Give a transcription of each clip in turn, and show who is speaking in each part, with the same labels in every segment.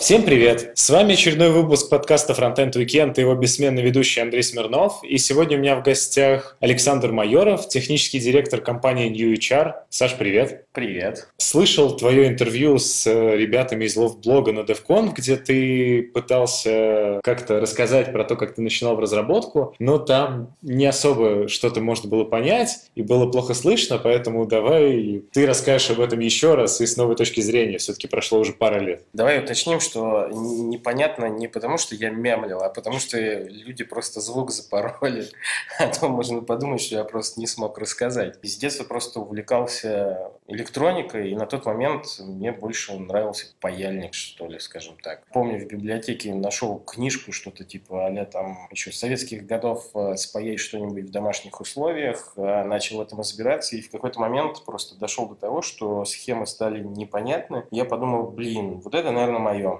Speaker 1: Всем привет! С вами очередной выпуск подкаста Frontend Weekend и его бессменный ведущий Андрей Смирнов. И сегодня у меня в гостях Александр Майоров, технический директор компании New HR. Саш, привет!
Speaker 2: Привет!
Speaker 1: Слышал твое интервью с э, ребятами из лофт-блога на DevCon, где ты пытался как-то рассказать про то, как ты начинал в разработку, но там не особо что-то можно было понять, и было плохо слышно, поэтому давай ты расскажешь об этом еще раз и с новой точки зрения. Все-таки прошло уже пара лет.
Speaker 2: Давай уточним, что непонятно не потому, что я мямлил, а потому что люди просто звук запороли. А то можно подумать, что я просто не смог рассказать. С детства просто увлекался электроникой, и на тот момент мне больше нравился паяльник, что ли, скажем так. Помню, в библиотеке нашел книжку, что-то типа а там еще советских годов э, спаять что-нибудь в домашних условиях, э, начал в этом разбираться, и в какой-то момент просто дошел до того, что схемы стали непонятны. Я подумал, блин, вот это, наверное, мое.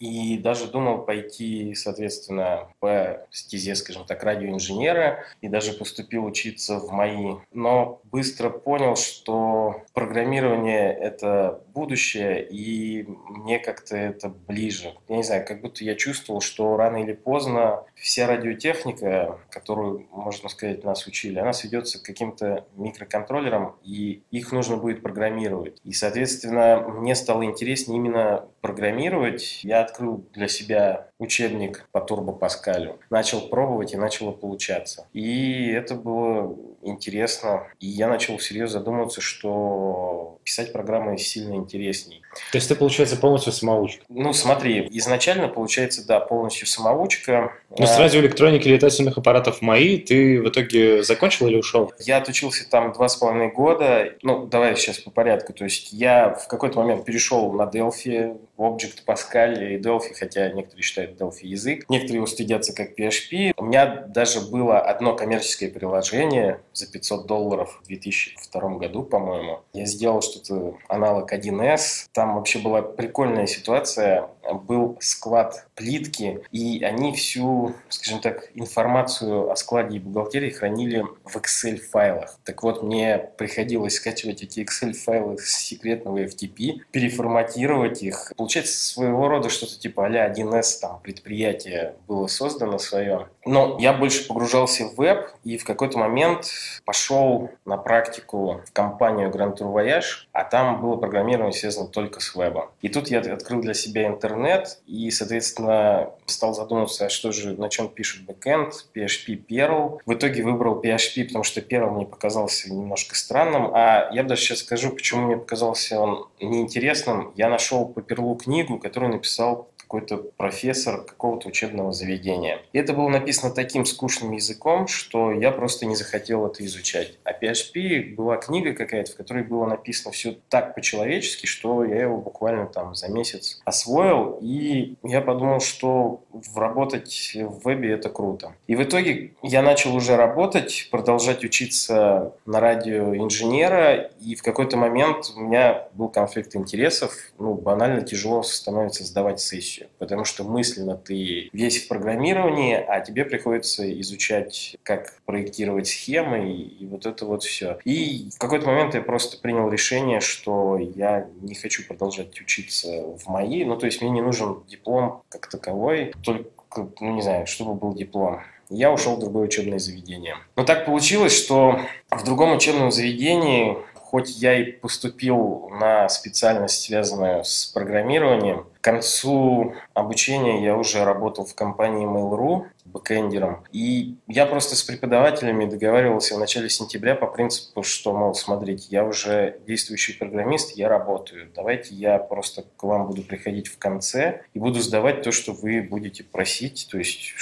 Speaker 2: И даже думал пойти, соответственно, по стезе, скажем так, радиоинженера, и даже поступил учиться в МАИ. Но быстро понял, что программирование — это будущее, и мне как-то это ближе. Я не знаю, как будто я чувствовал, что рано или поздно вся радиотехника, которую, можно сказать, нас учили, она сведется к каким-то микроконтроллерам, и их нужно будет программировать. И, соответственно, мне стало интереснее именно программировать. Я открыл для себя учебник по Турбо Паскалю, начал пробовать и начало получаться. И это было интересно. И я начал всерьез задумываться, что писать программы сильно интересней.
Speaker 1: То есть ты, получается, полностью самоучка?
Speaker 2: Ну, смотри, изначально, получается, да, полностью самоучка.
Speaker 1: Но с а радиоэлектроники летательных аппаратов МАИ ты в итоге закончил или ушел?
Speaker 2: Я отучился там два с половиной года. Ну, давай сейчас по порядку. То есть я в какой-то момент перешел на Delphi, Object, Pascal и Delphi, хотя некоторые считают Delphi язык. Некоторые его стыдятся как PHP. У меня даже было одно коммерческое приложение за 500 долларов в 2002 году, по-моему. Я сделал что-то аналог 1С. Там вообще была прикольная ситуация. Был склад плитки, и они всю, скажем так, информацию о складе и бухгалтерии хранили в Excel-файлах. Так вот, мне приходилось скачивать эти Excel-файлы с секретного FTP, переформатировать их, получается своего рода что-то типа а 1С, там предприятие было создано свое. Но я больше погружался в веб и в какой-то момент пошел на практику в компанию Grand Tour Voyage, а там было программирование связано только с вебом. И тут я открыл для себя интернет и, соответственно, стал задумываться, что же, на чем пишет бэкэнд, PHP, Perl. В итоге выбрал PHP, потому что Perl мне показался немножко странным, а я даже сейчас скажу, почему мне показался он неинтересным. Я нашел по Perl книгу, которую написал какой-то профессор какого-то учебного заведения. И это было написано таким скучным языком, что я просто не захотел это изучать. А PHP была книга какая-то, в которой было написано все так по-человечески, что я его буквально там за месяц освоил, и я подумал, что работать в вебе это круто. И в итоге я начал уже работать, продолжать учиться на радио инженера, и в какой-то момент у меня был конфликт интересов, ну, банально тяжело становится сдавать сессию вещи, потому что мысленно ты весь в программировании, а тебе приходится изучать, как проектировать схемы и, и вот это вот все. И в какой-то момент я просто принял решение, что я не хочу продолжать учиться в МАИ, ну то есть мне не нужен диплом как таковой, только, ну не знаю, чтобы был диплом я ушел в другое учебное заведение. Но так получилось, что в другом учебном заведении хоть я и поступил на специальность, связанную с программированием, к концу обучения я уже работал в компании Mail.ru, бэкэндером. И я просто с преподавателями договаривался в начале сентября по принципу, что, мол, смотрите, я уже действующий программист, я работаю. Давайте я просто к вам буду приходить в конце и буду сдавать то, что вы будете просить, то есть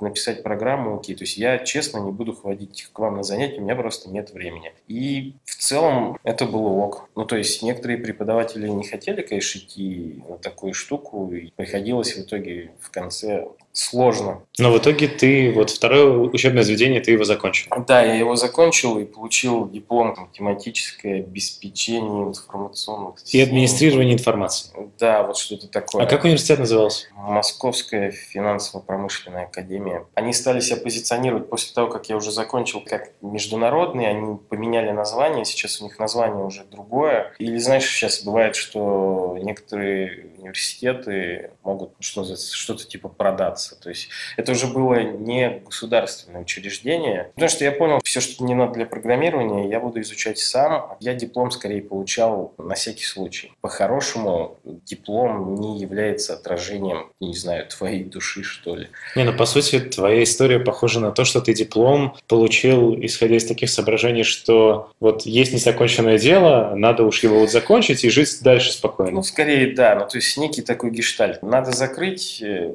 Speaker 2: написать программу, окей. То есть я, честно, не буду ходить к вам на занятия, у меня просто нет времени. И в целом это было ок. Ну, то есть некоторые преподаватели не хотели, конечно, идти на такую штуку, и приходилось в итоге в конце сложно.
Speaker 1: Но в итоге ты, вот второе учебное заведение, ты его закончил?
Speaker 2: Да, я его закончил и получил диплом там, тематическое обеспечение информационных
Speaker 1: И администрирование информации?
Speaker 2: Да, вот что-то такое.
Speaker 1: А как университет назывался?
Speaker 2: Московская финансово-промышленная академия. Они стали себя позиционировать после того, как я уже закончил как международный, они поменяли название, сейчас у них название уже другое. Или знаешь, сейчас бывает, что некоторые университеты могут что-то что типа продаться. То есть это уже было не государственное учреждение. Потому что я понял, все, что мне надо для программирования, я буду изучать сам. Я диплом скорее получал на всякий случай. По-хорошему, диплом не является отражением, не знаю, твоей души, что ли.
Speaker 1: Не, ну по сути, твоя история похожа на то, что ты диплом получил, исходя из таких соображений, что вот есть незаконченное дело, надо уж его вот закончить и жить дальше спокойно.
Speaker 2: Ну, скорее, да. Ну, то есть некий такой гештальт. Надо закрыть, э,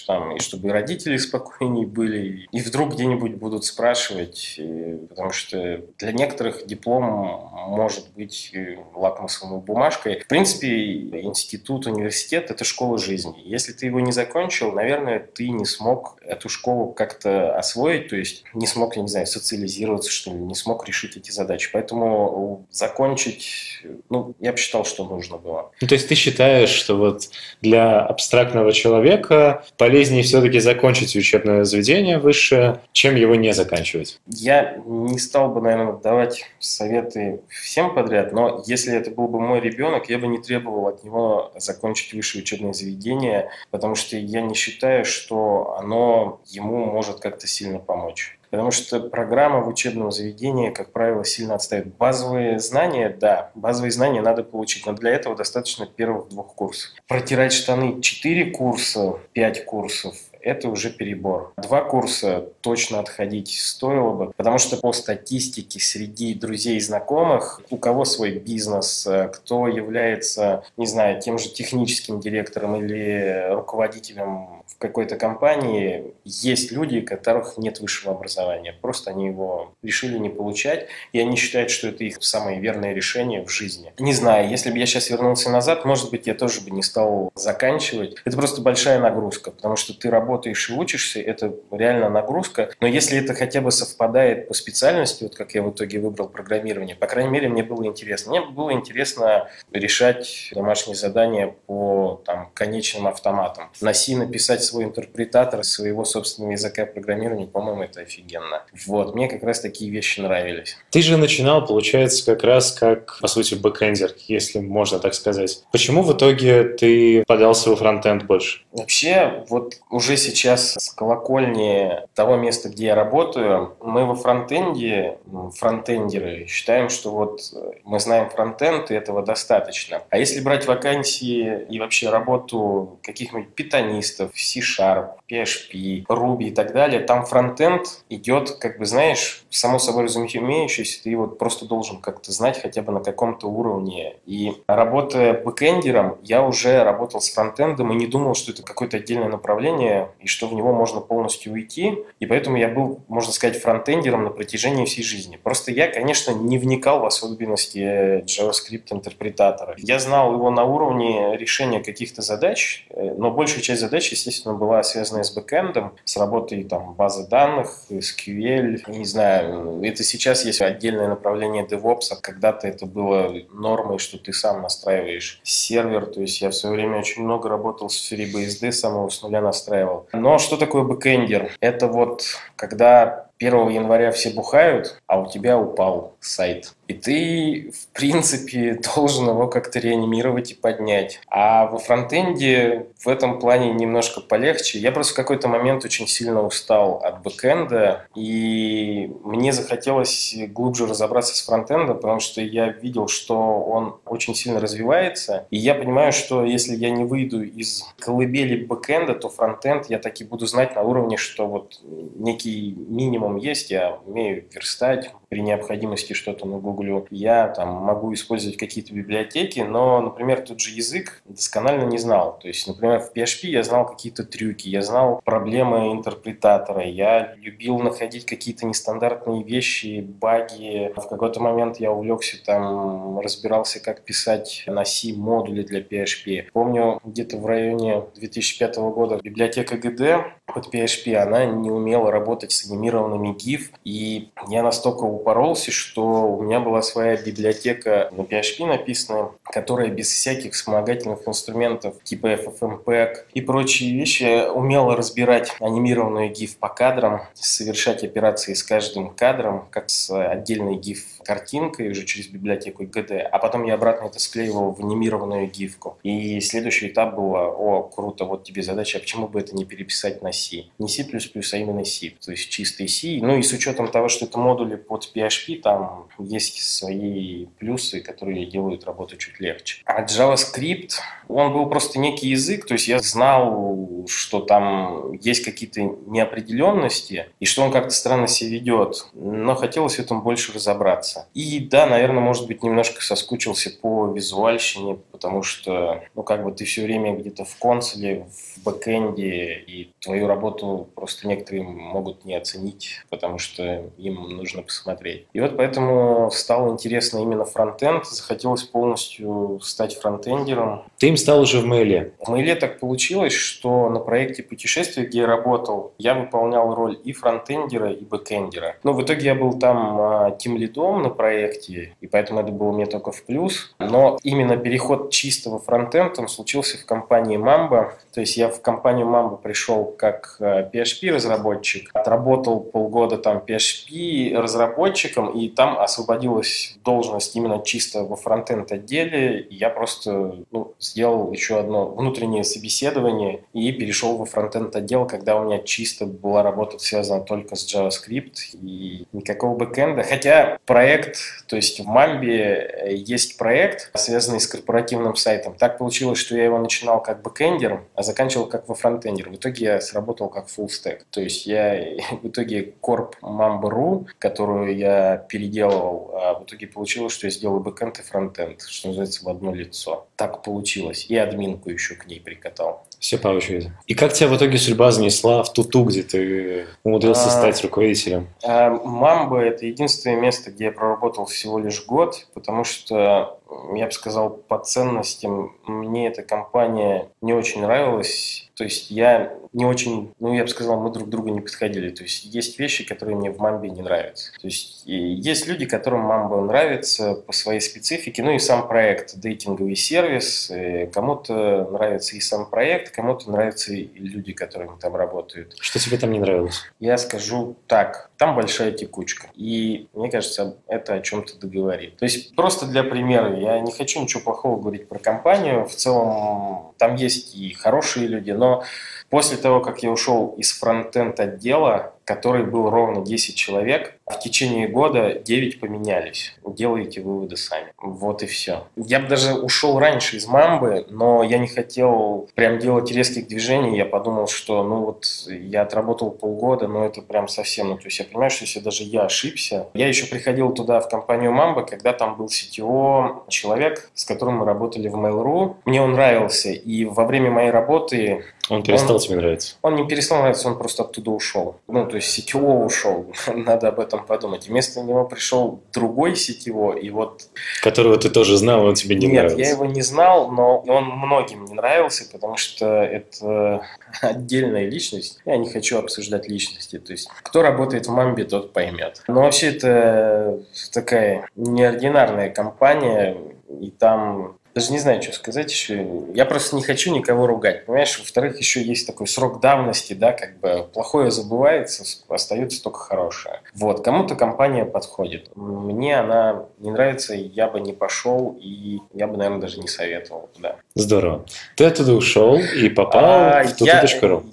Speaker 2: знаешь, там, и чтобы и родители спокойнее были, и вдруг где-нибудь будут спрашивать, и, потому что для некоторых диплом может быть э, лакмусовой бумажкой. В принципе, институт, университет – это школа жизни. Если ты его не закончил, наверное, ты не смог эту школу как-то освоить, то есть не смог, я не знаю, социализироваться, что ли, не смог решить эти задачи. Поэтому закончить, ну, я бы считал, что нужно было.
Speaker 1: Ну, то есть ты считаешь, что вот для абстрактного человека полезнее все-таки закончить учебное заведение высшее, чем его не заканчивать?
Speaker 2: Я не стал бы, наверное, давать советы всем подряд, но если это был бы мой ребенок, я бы не требовал от него закончить высшее учебное заведение, потому что я не считаю, что оно ему может как-то сильно помочь. Потому что программа в учебном заведении, как правило, сильно отстает. Базовые знания, да, базовые знания надо получить, но для этого достаточно первых двух курсов. Протирать штаны 4 курса, 5 курсов, это уже перебор. Два курса точно отходить стоило бы, потому что по статистике среди друзей и знакомых, у кого свой бизнес, э, кто является, не знаю, тем же техническим директором или руководителем в какой-то компании, есть люди, у которых нет высшего образования. Просто они его решили не получать, и они считают, что это их самое верное решение в жизни. Не знаю, если бы я сейчас вернулся назад, может быть, я тоже бы не стал заканчивать. Это просто большая нагрузка, потому что ты работаешь и учишься, это реально нагрузка. Но если это хотя бы совпадает по специальности, вот как я в итоге выбрал программирование, по крайней мере, мне было интересно. Мне было интересно решать домашние задания по там, конечным автоматам. На C написать свой интерпретатор своего собственного языка программирования, по-моему, это офигенно. Вот, мне как раз такие вещи нравились.
Speaker 1: Ты же начинал, получается, как раз как, по сути, бэкэндер, если можно так сказать. Почему в итоге ты подался во фронтенд больше?
Speaker 2: Вообще, вот уже сейчас с колокольни того места, где я работаю, мы во фронтенде, фронтендеры, считаем, что вот э, мы знаем фронтенд, и этого достаточно. А если брать вакансии и вообще работу каких-нибудь питонистов, C-Sharp, PHP, Ruby и так далее, там фронтенд идет, как бы, знаешь, само собой разумеющийся, ты вот просто должен как-то знать хотя бы на каком-то уровне. И работая бэкэндером, я уже работал с фронтендом и не думал, что это какое-то отдельное направление, и что в него можно полностью уйти. И поэтому я был, можно сказать, фронтендером на протяжении всей жизни. Просто я, конечно, не вникал в особенности JavaScript интерпретатора. Я знал его на уровне решения каких-то задач, э, но большая часть задач, естественно, была связана с бэкэндом, с работой там, базы данных, SQL, не знаю, это сейчас есть отдельное направление DevOps, а когда-то это было нормой, что ты сам настраиваешь сервер, то есть я в свое время очень много работал в сфере BSD, самого с нуля настраивал но что такое бэкэндер? Это вот когда 1 января все бухают, а у тебя упал сайт. И ты, в принципе, должен его как-то реанимировать и поднять. А во фронтенде в этом плане немножко полегче. Я просто в какой-то момент очень сильно устал от бэкэнда, и мне захотелось глубже разобраться с фронтендом, потому что я видел, что он очень сильно развивается, и я понимаю, что если я не выйду из колыбели бэкэнда, то фронтенд я таки буду знать на уровне, что вот некий минимум есть, я умею верстать, при необходимости что-то нагуглю. Я там могу использовать какие-то библиотеки, но, например, тот же язык досконально не знал. То есть, например, в PHP я знал какие-то трюки, я знал проблемы интерпретатора, я любил находить какие-то нестандартные вещи, баги. В какой-то момент я увлекся там, разбирался, как писать на C модули для PHP. Помню, где-то в районе 2005 года библиотека GD под PHP, она не умела работать с анимированными GIF, и я настолько упоролся, что у меня была своя библиотека на PHP написанная, которая без всяких вспомогательных инструментов типа FFmpeg и прочие вещи умела разбирать анимированную GIF по кадрам, совершать операции с каждым кадром, как с отдельной GIF картинкой уже через библиотеку GD, а потом я обратно это склеивал в анимированную гифку. И следующий этап был, о, круто, вот тебе задача, а почему бы это не переписать на C? Не C++, а именно C, то есть чистый C. Ну и с учетом того, что это модули под PHP, там есть свои плюсы, которые делают работу чуть легче. А JavaScript, он был просто некий язык, то есть я знал, что там есть какие-то неопределенности, и что он как-то странно себя ведет, но хотелось в этом больше разобраться. И да, наверное, может быть, немножко соскучился по визуальщине, потому что, ну, как бы ты все время где-то в консоле, в бэкэнде, и твою работу просто некоторые могут не оценить, потому что им нужно посмотреть. И вот поэтому стало интересно именно фронтенд, захотелось полностью стать фронтендером.
Speaker 1: Ты им стал уже в Mail е?
Speaker 2: В Mail е так получилось, что на проекте путешествия, где я работал, я выполнял роль и фронтендера, и бэкендера. Но в итоге я был там а, team lead ом на проекте, и поэтому это было мне только в плюс. Но именно переход чистого фронтенда случился в компании Mamba. То есть я в компанию Mamba пришел как PHP-разработчик, а, отработал полгода там PHP-разработчиком, и там освободилась должность именно чисто во фронтенд отделе. И я просто ну, сделал еще одно внутреннее собеседование и перешел во фронтенд отдел, когда у меня чисто была работа связана только с JavaScript и никакого бэкэнда. Хотя проект, то есть в Mamba э, есть проект, связанный с корпоративным сайтом. Так получилось, что я его начинал как бэкэндер, а заканчивал как во фронтендер. В итоге я сработал как full stack. То есть я в итоге корп Mamba.ru, которую я переделывал, а в итоге получилось, что я сделал бэкэнд и фронтенд, что называется, в одно лицо. Так получилось. И админку еще к ней прикатал.
Speaker 1: Все по очереди. И как тебя в итоге судьба занесла в Tutu, где ты умудрился а, стать руководителем?
Speaker 2: А, Мамба – это единственное место, где я проработал всего лишь год, потому что я бы сказал, по ценностям мне эта компания не очень нравилась. То есть я не очень, ну, я бы сказал, мы друг другу не подходили. То есть есть вещи, которые мне в Мамбе не нравятся. То есть есть люди, которым Мамба нравится по своей специфике, ну и сам проект, дейтинговый сервис. Кому-то нравится и сам проект, кому-то нравятся и люди, которые там работают.
Speaker 1: Что тебе там не нравилось?
Speaker 2: Я скажу так, там большая текучка. И мне кажется, это о чем-то договорит. То есть просто для примера, я не хочу ничего плохого говорить про компанию. В целом там есть и хорошие люди, но после того, как я ушел из фронтенд отдела, который был ровно 10 человек. В течение года 9 поменялись. Делайте выводы сами. Вот и все. Я бы даже ушел раньше из Мамбы, но я не хотел прям делать резких движений. Я подумал, что ну вот я отработал полгода, но это прям совсем... Ну, то есть я понимаю, что если даже я ошибся. Я еще приходил туда, в компанию Мамба, когда там был CTO человек, с которым мы работали в Mail.ru. Мне он нравился, и во время моей работы
Speaker 1: он перестал он, тебе нравиться?
Speaker 2: Он не перестал нравиться, он просто оттуда ушел. Ну, то есть сетевого ушел, надо об этом подумать. Вместо него пришел другой сетево, и вот...
Speaker 1: Которого ты тоже знал, он тебе не
Speaker 2: Нет,
Speaker 1: нравился.
Speaker 2: Нет, я его не знал, но он многим не нравился, потому что это отдельная личность. Я не хочу обсуждать личности. То есть, кто работает в Мамбе, тот поймет. Но вообще это такая неординарная компания, и там даже не знаю, что сказать еще. Я просто не хочу никого ругать. Понимаешь, во-вторых, еще есть такой срок давности, да, как бы плохое забывается, остается только хорошее. Вот, кому-то компания подходит. Мне она не нравится, я бы не пошел, и я бы, наверное, даже не советовал туда.
Speaker 1: Здорово. Ты оттуда ушел и попал а, в.
Speaker 2: Я,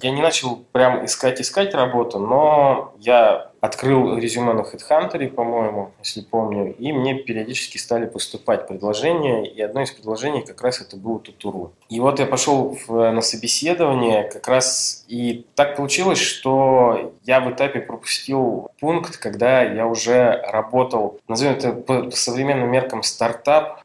Speaker 2: я не начал прям искать-искать работу, но я открыл резюме на HeadHunter, по-моему, если помню, и мне периодически стали поступать предложения, и одно из предложений как раз это было Тутуру. И вот я пошел в, на собеседование как раз, и так получилось, что я в этапе пропустил пункт, когда я уже работал, назовем это по, по современным меркам стартап,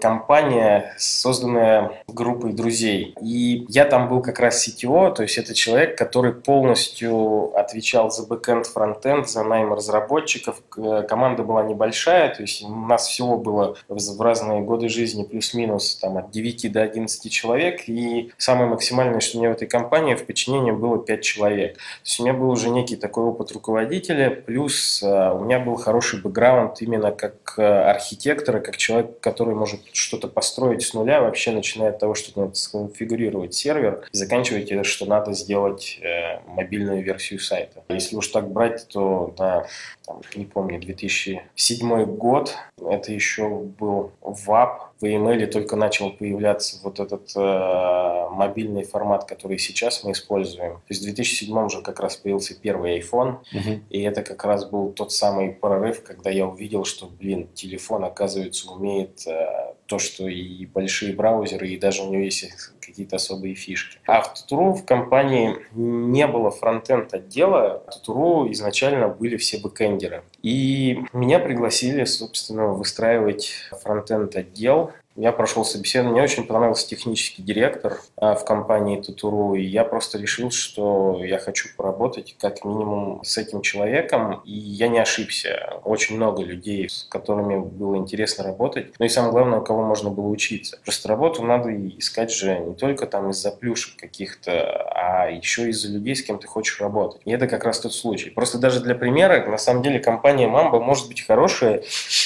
Speaker 2: компания, созданная группой друзей. И я там был как раз CTO, то есть это человек, который полностью отвечал за бэкэнд, фронтенд, фронтенд, за найм разработчиков. Команда была небольшая, то есть у нас всего было в разные годы жизни плюс-минус там, от 9 до 11 человек. И самое максимальное, что у меня в этой компании, в подчинении было 5 человек. То есть у меня был уже некий такой опыт руководителя, плюс э, у меня был хороший бэкграунд именно как э, архитектора, как человек, который может что-то построить с нуля, вообще начиная от того, что надо сконфигурировать сервер, и заканчивая тем, что надо сделать э, мобильную версию сайта. Если уж так брать, то на, там, не помню, 2007 год, это еще был WAP, в email только начал появляться вот этот э, мобильный формат, который сейчас мы используем. То есть в 2007 уже как раз появился первый iPhone, угу. и это как раз был тот самый прорыв, когда я увидел, что, блин, телефон, оказывается, умеет э, то, что и большие браузеры, и даже у него есть какие-то особые фишки. А в Тутуру в компании не было фронтенд отдела, в Тутуру изначально были все бэкэндеры. И меня пригласили, собственно, выстраивать фронтенд отдел я прошел собеседование, мне очень понравился технический директор а, в компании Тутуру, и я просто решил, что я хочу поработать как минимум с этим человеком, и я не ошибся. Очень много людей, с которыми было интересно работать, ну и самое главное, у кого можно было учиться. Просто работу надо искать же не только там из-за плюшек каких-то, а еще из-за людей, с кем ты хочешь работать. И это как раз тот случай. Просто даже для примера, на самом деле компания Mamba может быть хорошая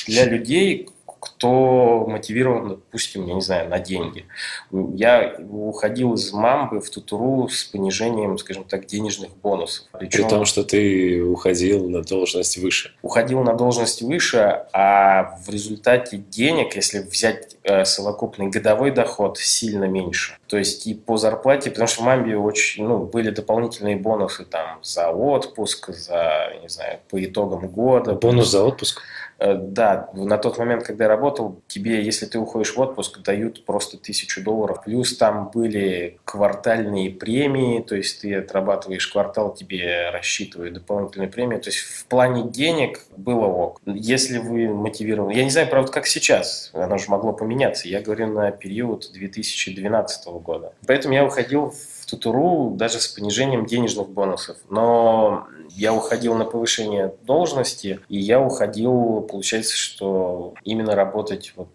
Speaker 2: для людей, кто мотивирован, допустим, я не знаю, на деньги. Я уходил из мамбы в тутуру с понижением, скажем так, денежных бонусов.
Speaker 1: Причем, При том, что ты уходил на должность выше.
Speaker 2: Уходил на должность выше, а в результате денег, если взять э, совокупный годовой доход, сильно меньше. То есть и по зарплате, потому что в мамбе очень, ну, были дополнительные бонусы там за отпуск, за, не знаю, по итогам года.
Speaker 1: Бонус за отпуск?
Speaker 2: Э, да, на тот момент, когда я работал, тебе, если ты уходишь в отпуск, дают просто тысячу долларов. Плюс там были квартальные премии, то есть ты отрабатываешь квартал, тебе рассчитывают дополнительные премии. То есть в плане денег было ок. Если вы мотивированы... Я не знаю, правда, как сейчас. Оно же могло поменяться. Я говорю на период 2012 года. Поэтому я уходил в Тутуру даже с понижением денежных бонусов. Но я уходил на повышение должности, и я уходил, получается, что именно работать вот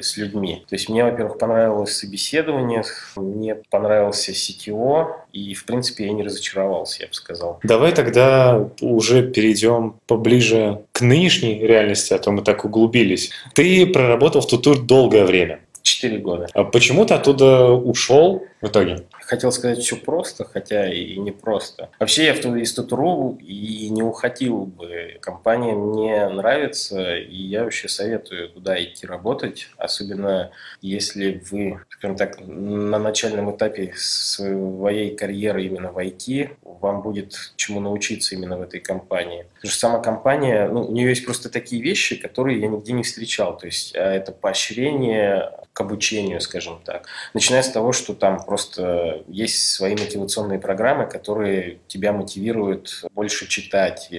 Speaker 2: с людьми. То есть мне, во-первых, понравилось собеседование, мне понравился CTO, и, в принципе, я не разочаровался, я бы сказал.
Speaker 1: Давай тогда уже перейдем поближе к нынешней реальности, а то мы так углубились. Ты проработал в Тутур долгое время.
Speaker 2: Четыре года.
Speaker 1: А почему ты оттуда ушел в итоге?
Speaker 2: Хотел сказать все просто, хотя и не просто. Вообще я в из Татуру и не уходил бы. Компания мне нравится, и я вообще советую туда идти работать, особенно если вы, скажем так, на начальном этапе своей карьеры именно в IT, вам будет чему научиться именно в этой компании. Потому что сама компания, ну, у нее есть просто такие вещи, которые я нигде не встречал. То есть а это поощрение к обучению, скажем так. Начиная с того, что там просто есть свои мотивационные программы, которые тебя мотивируют больше читать.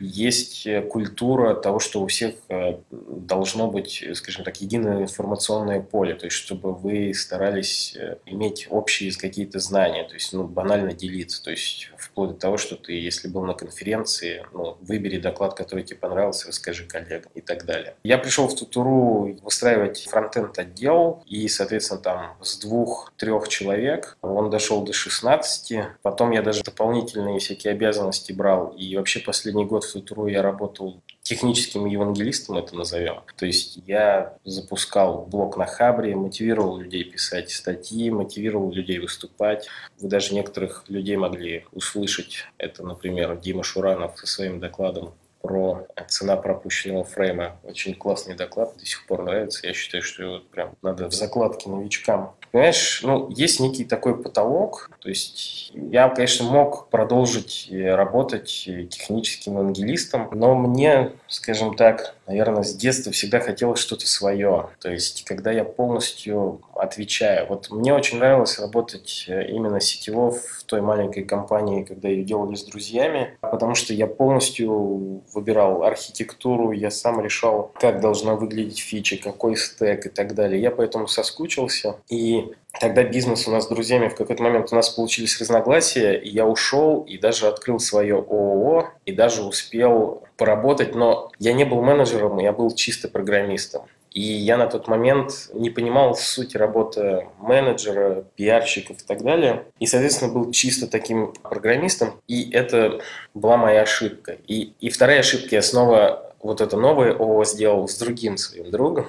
Speaker 2: Есть культура того, что у всех э, должно быть, скажем так, единое информационное поле, то есть чтобы вы старались э, иметь общие какие-то знания, то есть ну, банально делиться, то есть вплоть до того, что ты, если был на конференции, ну, выбери доклад, который тебе понравился, расскажи коллегам и так далее. Я пришел в Тутуру выстраивать фронтенд отдел, и, соответственно, там с двух-трех человек он дошел до 16. Потом я даже дополнительные всякие обязанности брал, и вообще последний год в Тутуру я работал техническим евангелистом это назовем. То есть я запускал блог на Хабре, мотивировал людей писать статьи, мотивировал людей выступать. Вы даже некоторых людей могли услышать. Это, например, Дима Шуранов со своим докладом про цена пропущенного фрейма. Очень классный доклад, до сих пор нравится. Я считаю, что его прям надо в закладке новичкам Понимаешь, ну, есть некий такой потолок, то есть я, конечно, мог продолжить работать техническим ангелистом, но мне, скажем так, наверное, с детства всегда хотелось что-то свое. То есть, когда я полностью отвечаю. Вот мне очень нравилось работать э, именно сетево в той маленькой компании, когда ее делали с друзьями, потому что я полностью выбирал архитектуру, я сам решал, как должна выглядеть фича, какой стек и так далее. Я поэтому соскучился. И Тогда бизнес у нас с друзьями в какой-то момент у нас получились разногласия, и я ушел и даже открыл свое ООО, и даже успел поработать, но я не был менеджером, я был чисто программистом. И я на тот момент не понимал сути работы менеджера, пиарщиков и так далее. И, соответственно, был чисто таким программистом. И это была моя ошибка. И, и вторая ошибка, я снова вот это новое ООО сделал с другим своим другом,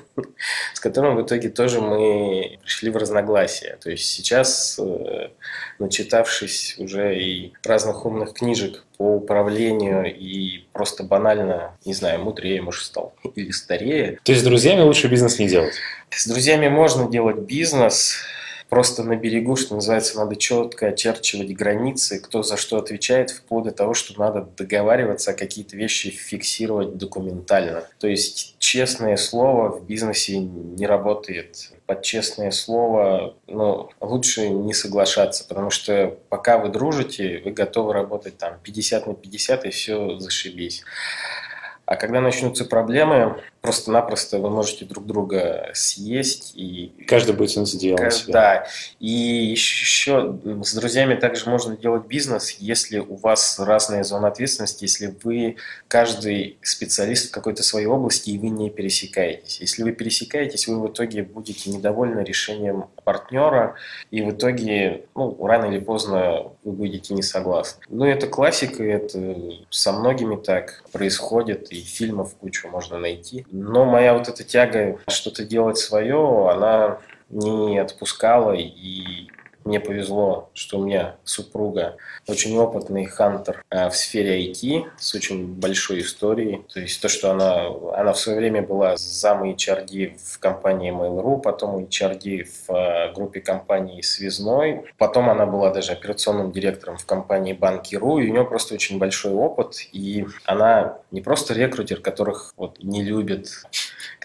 Speaker 2: с которым в итоге тоже мы пришли в разногласия. То есть сейчас, э, начитавшись уже и разных умных книжек по управлению и просто банально, не знаю, мудрее, может, стал или старее.
Speaker 1: То есть с друзьями лучше бизнес не делать?
Speaker 2: С друзьями можно делать бизнес, просто на берегу, что называется, надо четко очерчивать границы, кто за что отвечает, вплоть до того, что надо договариваться, а какие-то вещи фиксировать документально. То есть честное слово в бизнесе не работает. Под честное слово ну, лучше не соглашаться, потому что пока вы дружите, вы готовы работать там 50 на 50 и все зашибись. А когда начнутся проблемы, просто-напросто вы можете друг друга съесть и...
Speaker 1: Каждый будет за делом
Speaker 2: себя. Да. И еще с друзьями также можно делать бизнес, если у вас разные зоны ответственности, если вы каждый специалист в какой-то своей области и вы не пересекаетесь. Если вы пересекаетесь, вы в итоге будете недовольны решением партнера, и в итоге, ну, рано или поздно вы будете не согласны. Ну, это классика, это со многими так происходит, и фильмов кучу можно найти. Но моя вот эта тяга что-то делать свое, она не отпускала, и мне повезло, что у меня супруга очень опытный хантер э, в сфере IT с очень большой историей. То есть то, что она, она в свое время была зам HRD в компании Mail.ru, потом HRD в э, группе компании Связной, потом она была даже операционным директором в компании Банки.ру, и у нее просто очень большой опыт, и она не просто рекрутер, которых вот не любит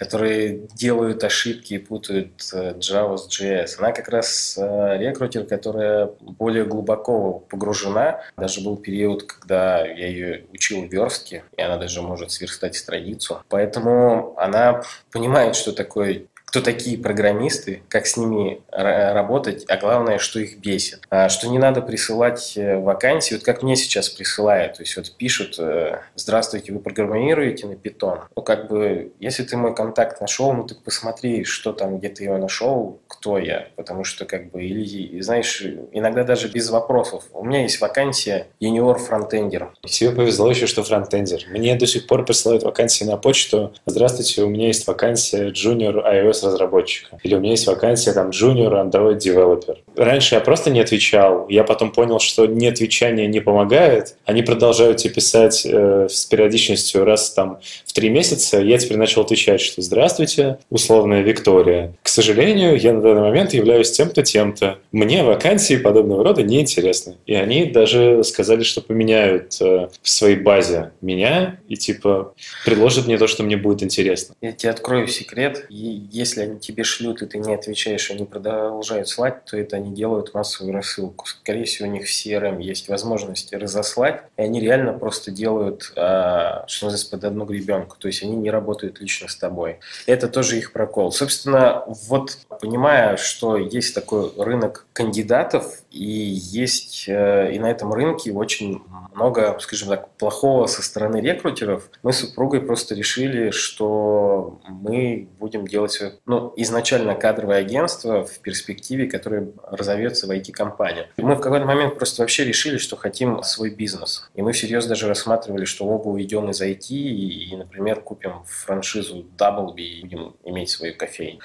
Speaker 2: которые делают ошибки и путают э, Java с JS. Она как раз э, рекрутер, которая более глубоко погружена. Даже был период, когда я ее учил верстке, и она даже может сверстать страницу. Поэтому она понимает, что такое кто такие программисты, как с ними работать, а главное, что их бесит. А, что не надо присылать э, вакансии, вот как мне сейчас присылают, то есть вот пишут, э, здравствуйте, вы программируете на Python. Ну, как бы, если ты мой контакт нашел, ну, так посмотри, что там, где ты его нашел, кто я, потому что, как бы, или, знаешь, иногда даже без вопросов. У меня есть вакансия юниор фронтендер.
Speaker 1: Тебе повезло еще, что фронтендер. Мне до сих пор присылают вакансии на почту. Здравствуйте, у меня есть вакансия junior iOS разработчика. Или у меня есть вакансия там junior Android developer. Раньше я просто не отвечал. Я потом понял, что не отвечание не помогает. Они продолжают тебе писать э, с периодичностью раз там в три месяца. Я теперь начал отвечать, что здравствуйте, условная Виктория. К сожалению, я на данный момент являюсь тем-то, тем-то. Мне вакансии подобного рода не интересны. И они даже сказали, что поменяют э, в своей базе меня и типа предложат мне то, что мне будет интересно.
Speaker 2: Я тебе открою секрет. Есть если они тебе шлют, и ты не отвечаешь, они продолжают слать, то это они делают массовую рассылку. Скорее всего, у них в CRM есть возможность разослать, и они реально просто делают, а, что называется, под одну гребенку. То есть они не работают лично с тобой. Это тоже их прокол. Собственно, вот понимая, что есть такой рынок кандидатов, и есть э, и на этом рынке очень много, скажем так, плохого со стороны рекрутеров, мы с супругой просто решили, что мы будем делать ну, изначально кадровое агентство в перспективе, которое разовьется в IT-компанию. Мы в какой-то момент просто вообще решили, что хотим свой бизнес. И мы всерьез даже рассматривали, что оба уйдем из IT и, например, купим франшизу Doublebee и будем иметь свою кофейню.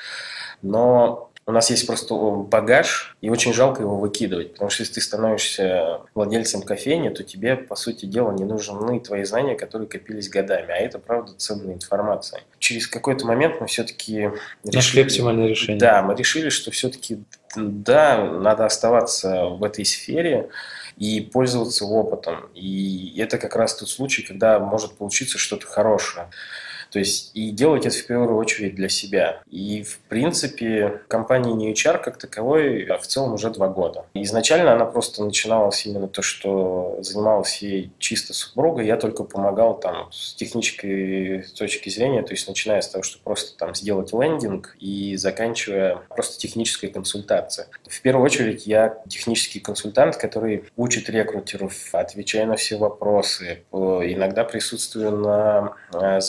Speaker 2: Но у нас есть просто багаж, и очень жалко его выкидывать, потому что если ты становишься владельцем кофейни, то тебе, по сути дела, не нужны твои знания, которые копились годами, а это, правда, ценная информация. Через какой-то момент мы все-таки...
Speaker 1: Нашли оптимальное решение.
Speaker 2: Да, мы решили, что все-таки, да, надо оставаться в этой сфере, и пользоваться опытом. И это как раз тот случай, когда может получиться что-то хорошее. То есть и делать это в первую очередь для себя. И в принципе компания не HR как таковой а в целом уже два года. Изначально она просто начиналась именно то, что занималась ей чисто супруга, я только помогал там с технической точки зрения, то есть начиная с того, что просто там сделать лендинг и заканчивая просто технической консультацией. В первую очередь я технический консультант, который учит рекрутеров, отвечая на все вопросы, иногда присутствую на э,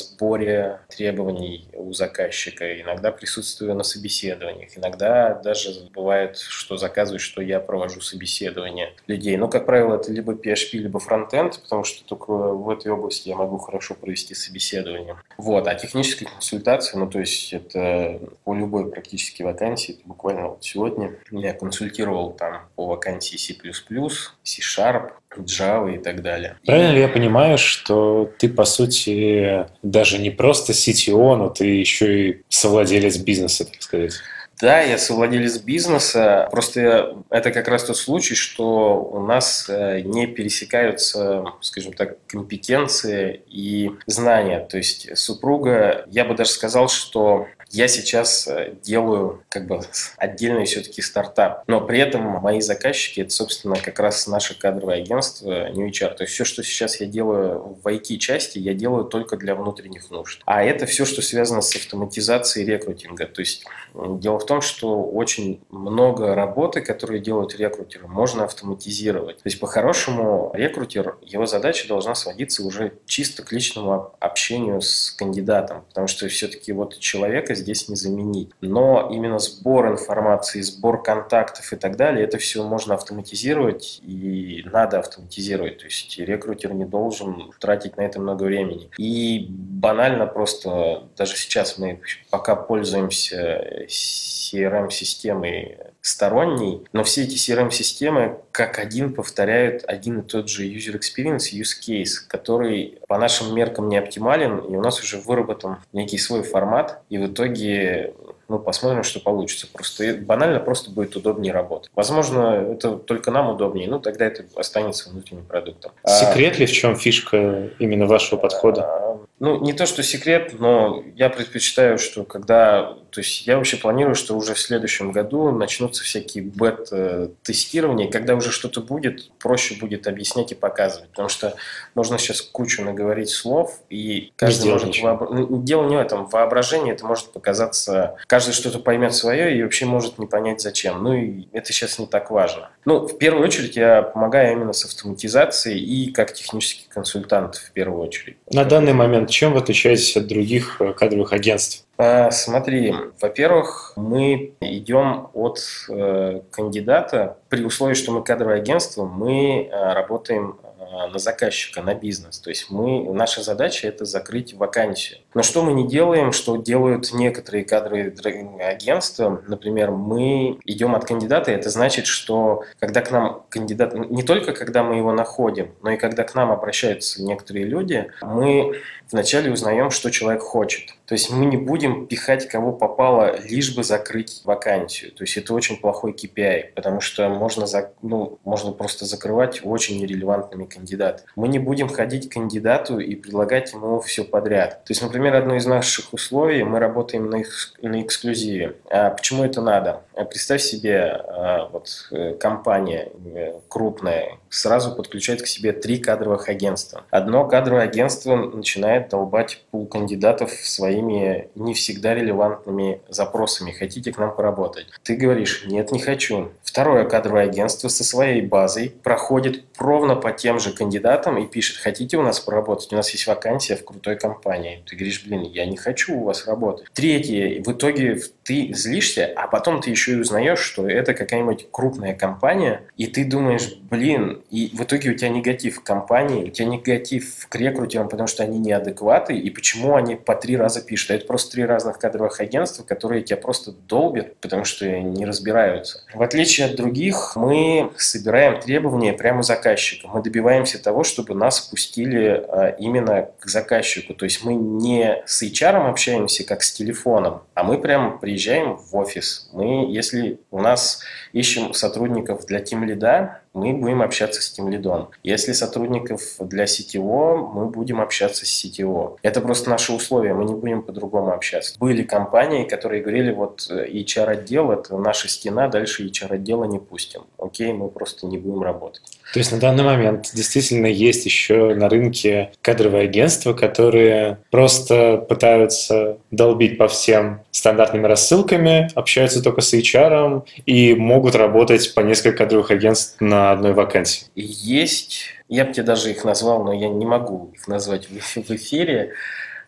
Speaker 2: требований у заказчика, иногда присутствую на собеседованиях, иногда даже бывает, что заказывают, что я провожу собеседование людей. Но, как правило, это либо PHP, либо фронтенд, потому что только в этой области я могу хорошо провести собеседование. Вот. А техническая консультация, ну, то есть это по любой практически вакансии, это буквально вот сегодня я консультировал там по вакансии C++, C-Sharp, Java и так далее.
Speaker 1: Правильно ли я понимаю, что ты, по сути, даже не просто CTO, но ты еще и совладелец бизнеса, так сказать?
Speaker 2: Да, я совладелец бизнеса. Просто это как раз тот случай, что у нас э, не пересекаются, скажем так, компетенции и знания. То есть супруга, я бы даже сказал, что я сейчас э, делаю как бы отдельный все-таки стартап, но при этом мои заказчики это, собственно, как раз наше кадровое агентство New HR. То есть все, что сейчас я делаю в IT-части, я делаю только для внутренних нужд. А это все, что связано с автоматизацией рекрутинга. То есть дело в том, что очень много работы, которые делают рекрутеры, можно автоматизировать. То есть по-хорошему рекрутер, его задача должна сводиться уже чисто к личному общению с кандидатом, потому что все-таки вот человека здесь не заменить. Но именно сбор информации, сбор контактов и так далее, это все можно автоматизировать и надо автоматизировать. То есть рекрутер не должен тратить на это много времени. И банально просто, даже сейчас мы пока пользуемся CRM-системой сторонней, но все эти CRM-системы как один повторяют один и тот же user experience, use case, который по нашим меркам не оптимален, и у нас уже выработан некий свой формат, и в итоге ну, посмотрим, что получится. Просто банально просто будет удобнее работать. Возможно, это только нам удобнее, ну, тогда это останется внутренним продуктом.
Speaker 1: А секрет а, ли в чем фишка именно вашего подхода?
Speaker 2: Ну, не то, что секрет, но я предпочитаю, что когда... То есть я вообще планирую, что уже в следующем году начнутся всякие бет-тестирования, когда уже что-то будет, проще будет объяснять и показывать. Потому что можно сейчас кучу наговорить слов, и каждый может... Вообр... Ну, дело не в этом. Воображение это может показаться... Каждый что-то поймет свое и вообще может не понять зачем. Ну, и это сейчас не так важно. Ну, в первую очередь я помогаю именно с автоматизацией и как технический консультант в первую очередь.
Speaker 1: На данный момент чем вы отличаетесь от других э, кадровых агентств?
Speaker 2: А, смотри, во-первых, мы идем от э, кандидата при условии, что мы кадровое агентство, мы э, работаем Э, на заказчика, на бизнес. То есть мы, наша задача – это закрыть вакансию. Но что мы не делаем, что делают некоторые кадровые агентства, например, мы идем от кандидата, это значит, что когда к нам кандидат, не только когда мы его находим, но и когда к нам обращаются некоторые люди, мы вначале узнаем, что человек хочет. То есть мы не будем пихать кого попало, лишь бы закрыть вакансию. То есть это очень плохой KPI, потому что можно, за, ну, можно просто закрывать очень нерелевантными кандидатами. Мы не будем ходить к кандидату и предлагать ему все подряд. То есть, например, одно из наших условий, мы работаем на, на эксклюзиве. А почему это надо? А представь себе, а, вот э, компания э, крупная сразу подключает к себе три кадровых агентства. Одно кадровое агентство начинает долбать пул кандидатов своими не всегда релевантными запросами. Хотите к нам поработать? Ты говоришь, нет, не хочу. Второе кадровое агентство со своей базой проходит ровно по тем же кандидатам и пишет, хотите у нас поработать? У нас есть вакансия в крутой компании. Ты говоришь, блин, я не хочу у вас работать. Третье, в итоге ты злишься, а потом ты еще и узнаешь, что это какая-нибудь крупная компания, и ты думаешь, блин, и в итоге у тебя негатив к компании, у тебя негатив к рекрутерам, потому что они неадекваты, и почему они по три раза пишут. Это просто три разных кадровых агентства, которые тебя просто долбят, потому что не разбираются. В отличие от других, мы собираем требования прямо у заказчика. Мы добиваемся того, чтобы нас пустили а, именно к заказчику. То есть мы не с HR общаемся, как с телефоном, а мы прямо приезжаем в офис. Мы, если у нас ищем сотрудников для Team Lead, мы будем общаться с тем лидом. Если сотрудников для CTO, мы будем общаться с CTO. Это просто наши условия, мы не будем по-другому общаться. Были компании, которые говорили, вот э, HR-отдел – это наша стена, дальше HR-отдела не пустим. Окей, мы просто не будем работать.
Speaker 1: То есть на данный момент действительно есть еще на рынке кадровые агентства, которые просто пытаются долбить по всем стандартными рассылками, общаются только с HR и могут работать по несколько кадровых агентств на одной вакансии.
Speaker 2: Есть, я бы тебе даже их назвал, но я не могу их назвать в эфире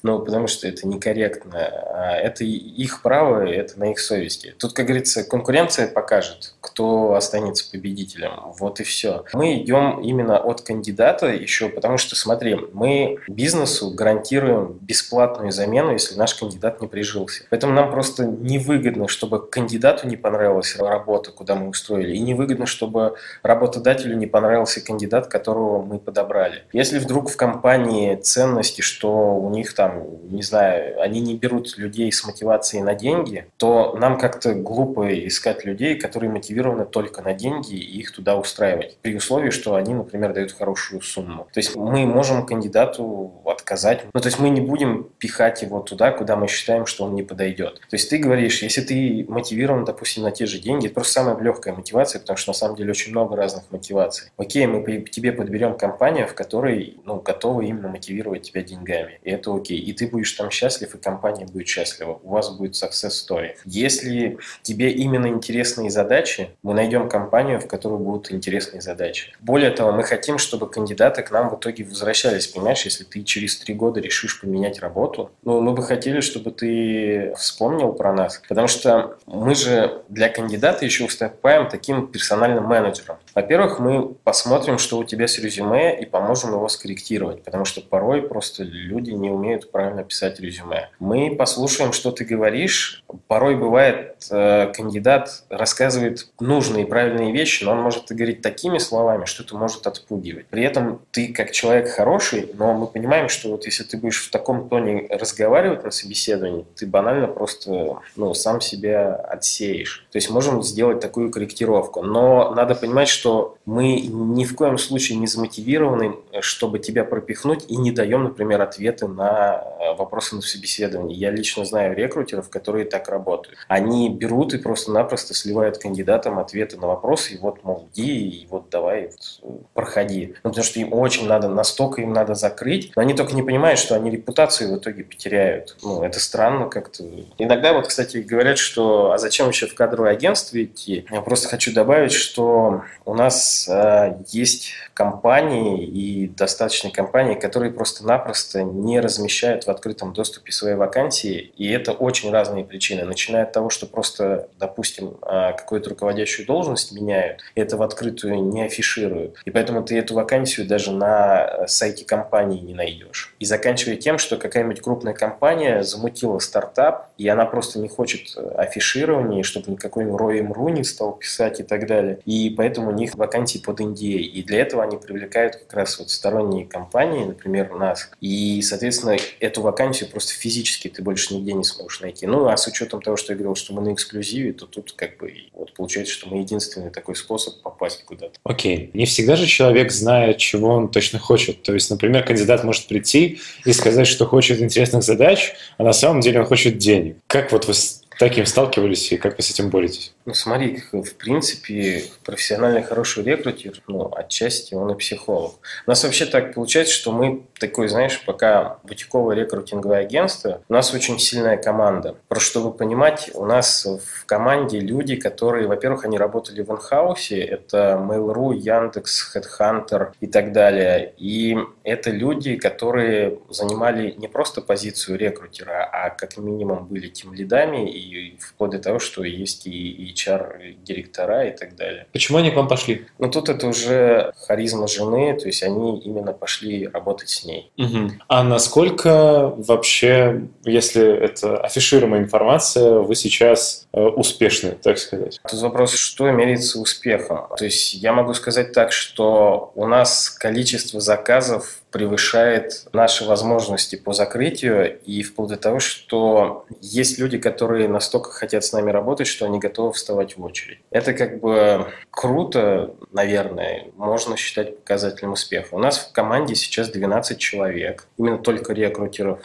Speaker 2: ну, потому что это некорректно. А это их право, это на их совести. Тут, как говорится, конкуренция покажет, кто останется победителем. Вот и все. Мы идем именно от кандидата еще, потому что, смотри, мы бизнесу гарантируем бесплатную замену, если наш кандидат не прижился. Поэтому нам просто невыгодно, чтобы кандидату не понравилась работа, куда мы устроили, и невыгодно, чтобы работодателю не понравился кандидат, которого мы подобрали. Если вдруг в компании ценности, что у них там там, не знаю, они не берут людей с мотивацией на деньги, то нам как-то глупо искать людей, которые мотивированы только на деньги и их туда устраивать. При условии, что они, например, дают хорошую сумму. То есть мы можем кандидату отказать. Ну, то есть мы не будем пихать его туда, куда мы считаем, что он не подойдет. То есть ты говоришь, если ты мотивирован, допустим, на те же деньги, это просто самая легкая мотивация, потому что на самом деле очень много разных мотиваций. Окей, мы тебе подберем компанию, в которой ну, готовы именно мотивировать тебя деньгами. И это окей и ты будешь там счастлив, и компания будет счастлива. У вас будет success story. Если тебе именно интересные задачи, мы найдем компанию, в которой будут интересные задачи. Более того, мы хотим, чтобы кандидаты к нам в итоге возвращались. Понимаешь, если ты через три года решишь поменять работу, ну, мы бы хотели, чтобы ты вспомнил про нас. Потому что мы же для кандидата еще выступаем таким персональным менеджером. Во-первых, мы посмотрим, что у тебя с резюме, и поможем его скорректировать. Потому что порой просто люди не умеют правильно писать резюме. Мы послушаем, что ты говоришь. Порой бывает, э, кандидат рассказывает нужные и правильные вещи, но он может говорить такими словами, что это может отпугивать. При этом ты как человек хороший, но мы понимаем, что вот если ты будешь в таком тоне разговаривать на собеседовании, ты банально просто ну, сам себя отсеешь. То есть можем сделать такую корректировку. Но надо понимать, что мы ни в коем случае не замотивированы, чтобы тебя пропихнуть и не даем, например, ответы на Э, вопросы на собеседовании. Я лично знаю рекрутеров, которые так работают. Они берут и просто-напросто сливают кандидатам ответы на вопросы, и вот, мол, иди, и вот давай, вот, э, проходи. Ну, потому что им очень надо, настолько им надо закрыть, но они только не понимают, что они репутацию в итоге потеряют. Ну, это странно как-то. Иногда вот, кстати, говорят, что а зачем еще в кадровое агентство идти? Я просто хочу добавить, что у нас э, есть компании и достаточно компании, которые просто-напросто не размещают в открытом доступе свои вакансии, и это очень разные причины, начиная от того, что просто, допустим, а, какую-то руководящую должность меняют, и это в открытую не афишируют, и поэтому ты эту вакансию даже на сайте компании не найдешь. И заканчивая тем, что какая-нибудь крупная компания замутила стартап, и она просто не хочет афиширования, чтобы никакой Рой МРУ не стал писать и так далее, и поэтому них вакансии под NDA, и для этого они привлекают как раз вот сторонние компании, например, нас, и, соответственно, эту вакансию просто физически ты больше нигде не сможешь найти. Ну, а с учетом того, что я говорил, что мы на эксклюзиве, то тут как бы вот получается, что мы единственный такой способ попасть куда-то.
Speaker 1: Окей. Okay. Не всегда же человек знает, чего он точно хочет. То есть, например, кандидат может прийти и сказать, что хочет интересных задач, а на самом деле он хочет денег. Как вот вы таким сталкивались и как вы с этим боретесь?
Speaker 2: Ну, смотри, в принципе, профессиональный хороший рекрутер, ну, отчасти он и психолог. У нас вообще так получается, что мы такой, знаешь, пока бутиковое рекрутинговое агентство, у нас очень сильная команда. Просто чтобы понимать, у нас в команде люди, которые, во-первых, они работали в инхаусе, это Mail.ru, Яндекс, Headhunter и так далее. И это люди, которые занимали не просто позицию рекрутера, а как минимум были тем лидами и вплоть до того, что есть и HR-директора и так далее.
Speaker 1: Почему они к вам пошли?
Speaker 2: Ну, тут это уже харизма жены, то есть они именно пошли работать с ней.
Speaker 1: Угу. А насколько вообще, если это афишируемая информация, вы сейчас э, успешны, так сказать?
Speaker 2: Тут вопрос, что меряется успехом. То есть я могу сказать так, что у нас количество заказов превышает наши возможности по закрытию и вплоть до того, что есть люди, которые настолько хотят с нами работать, что они готовы вставать в очередь. Это как бы круто, наверное, можно считать показателем успеха. У нас в команде сейчас 12 человек, именно только рекрутеров.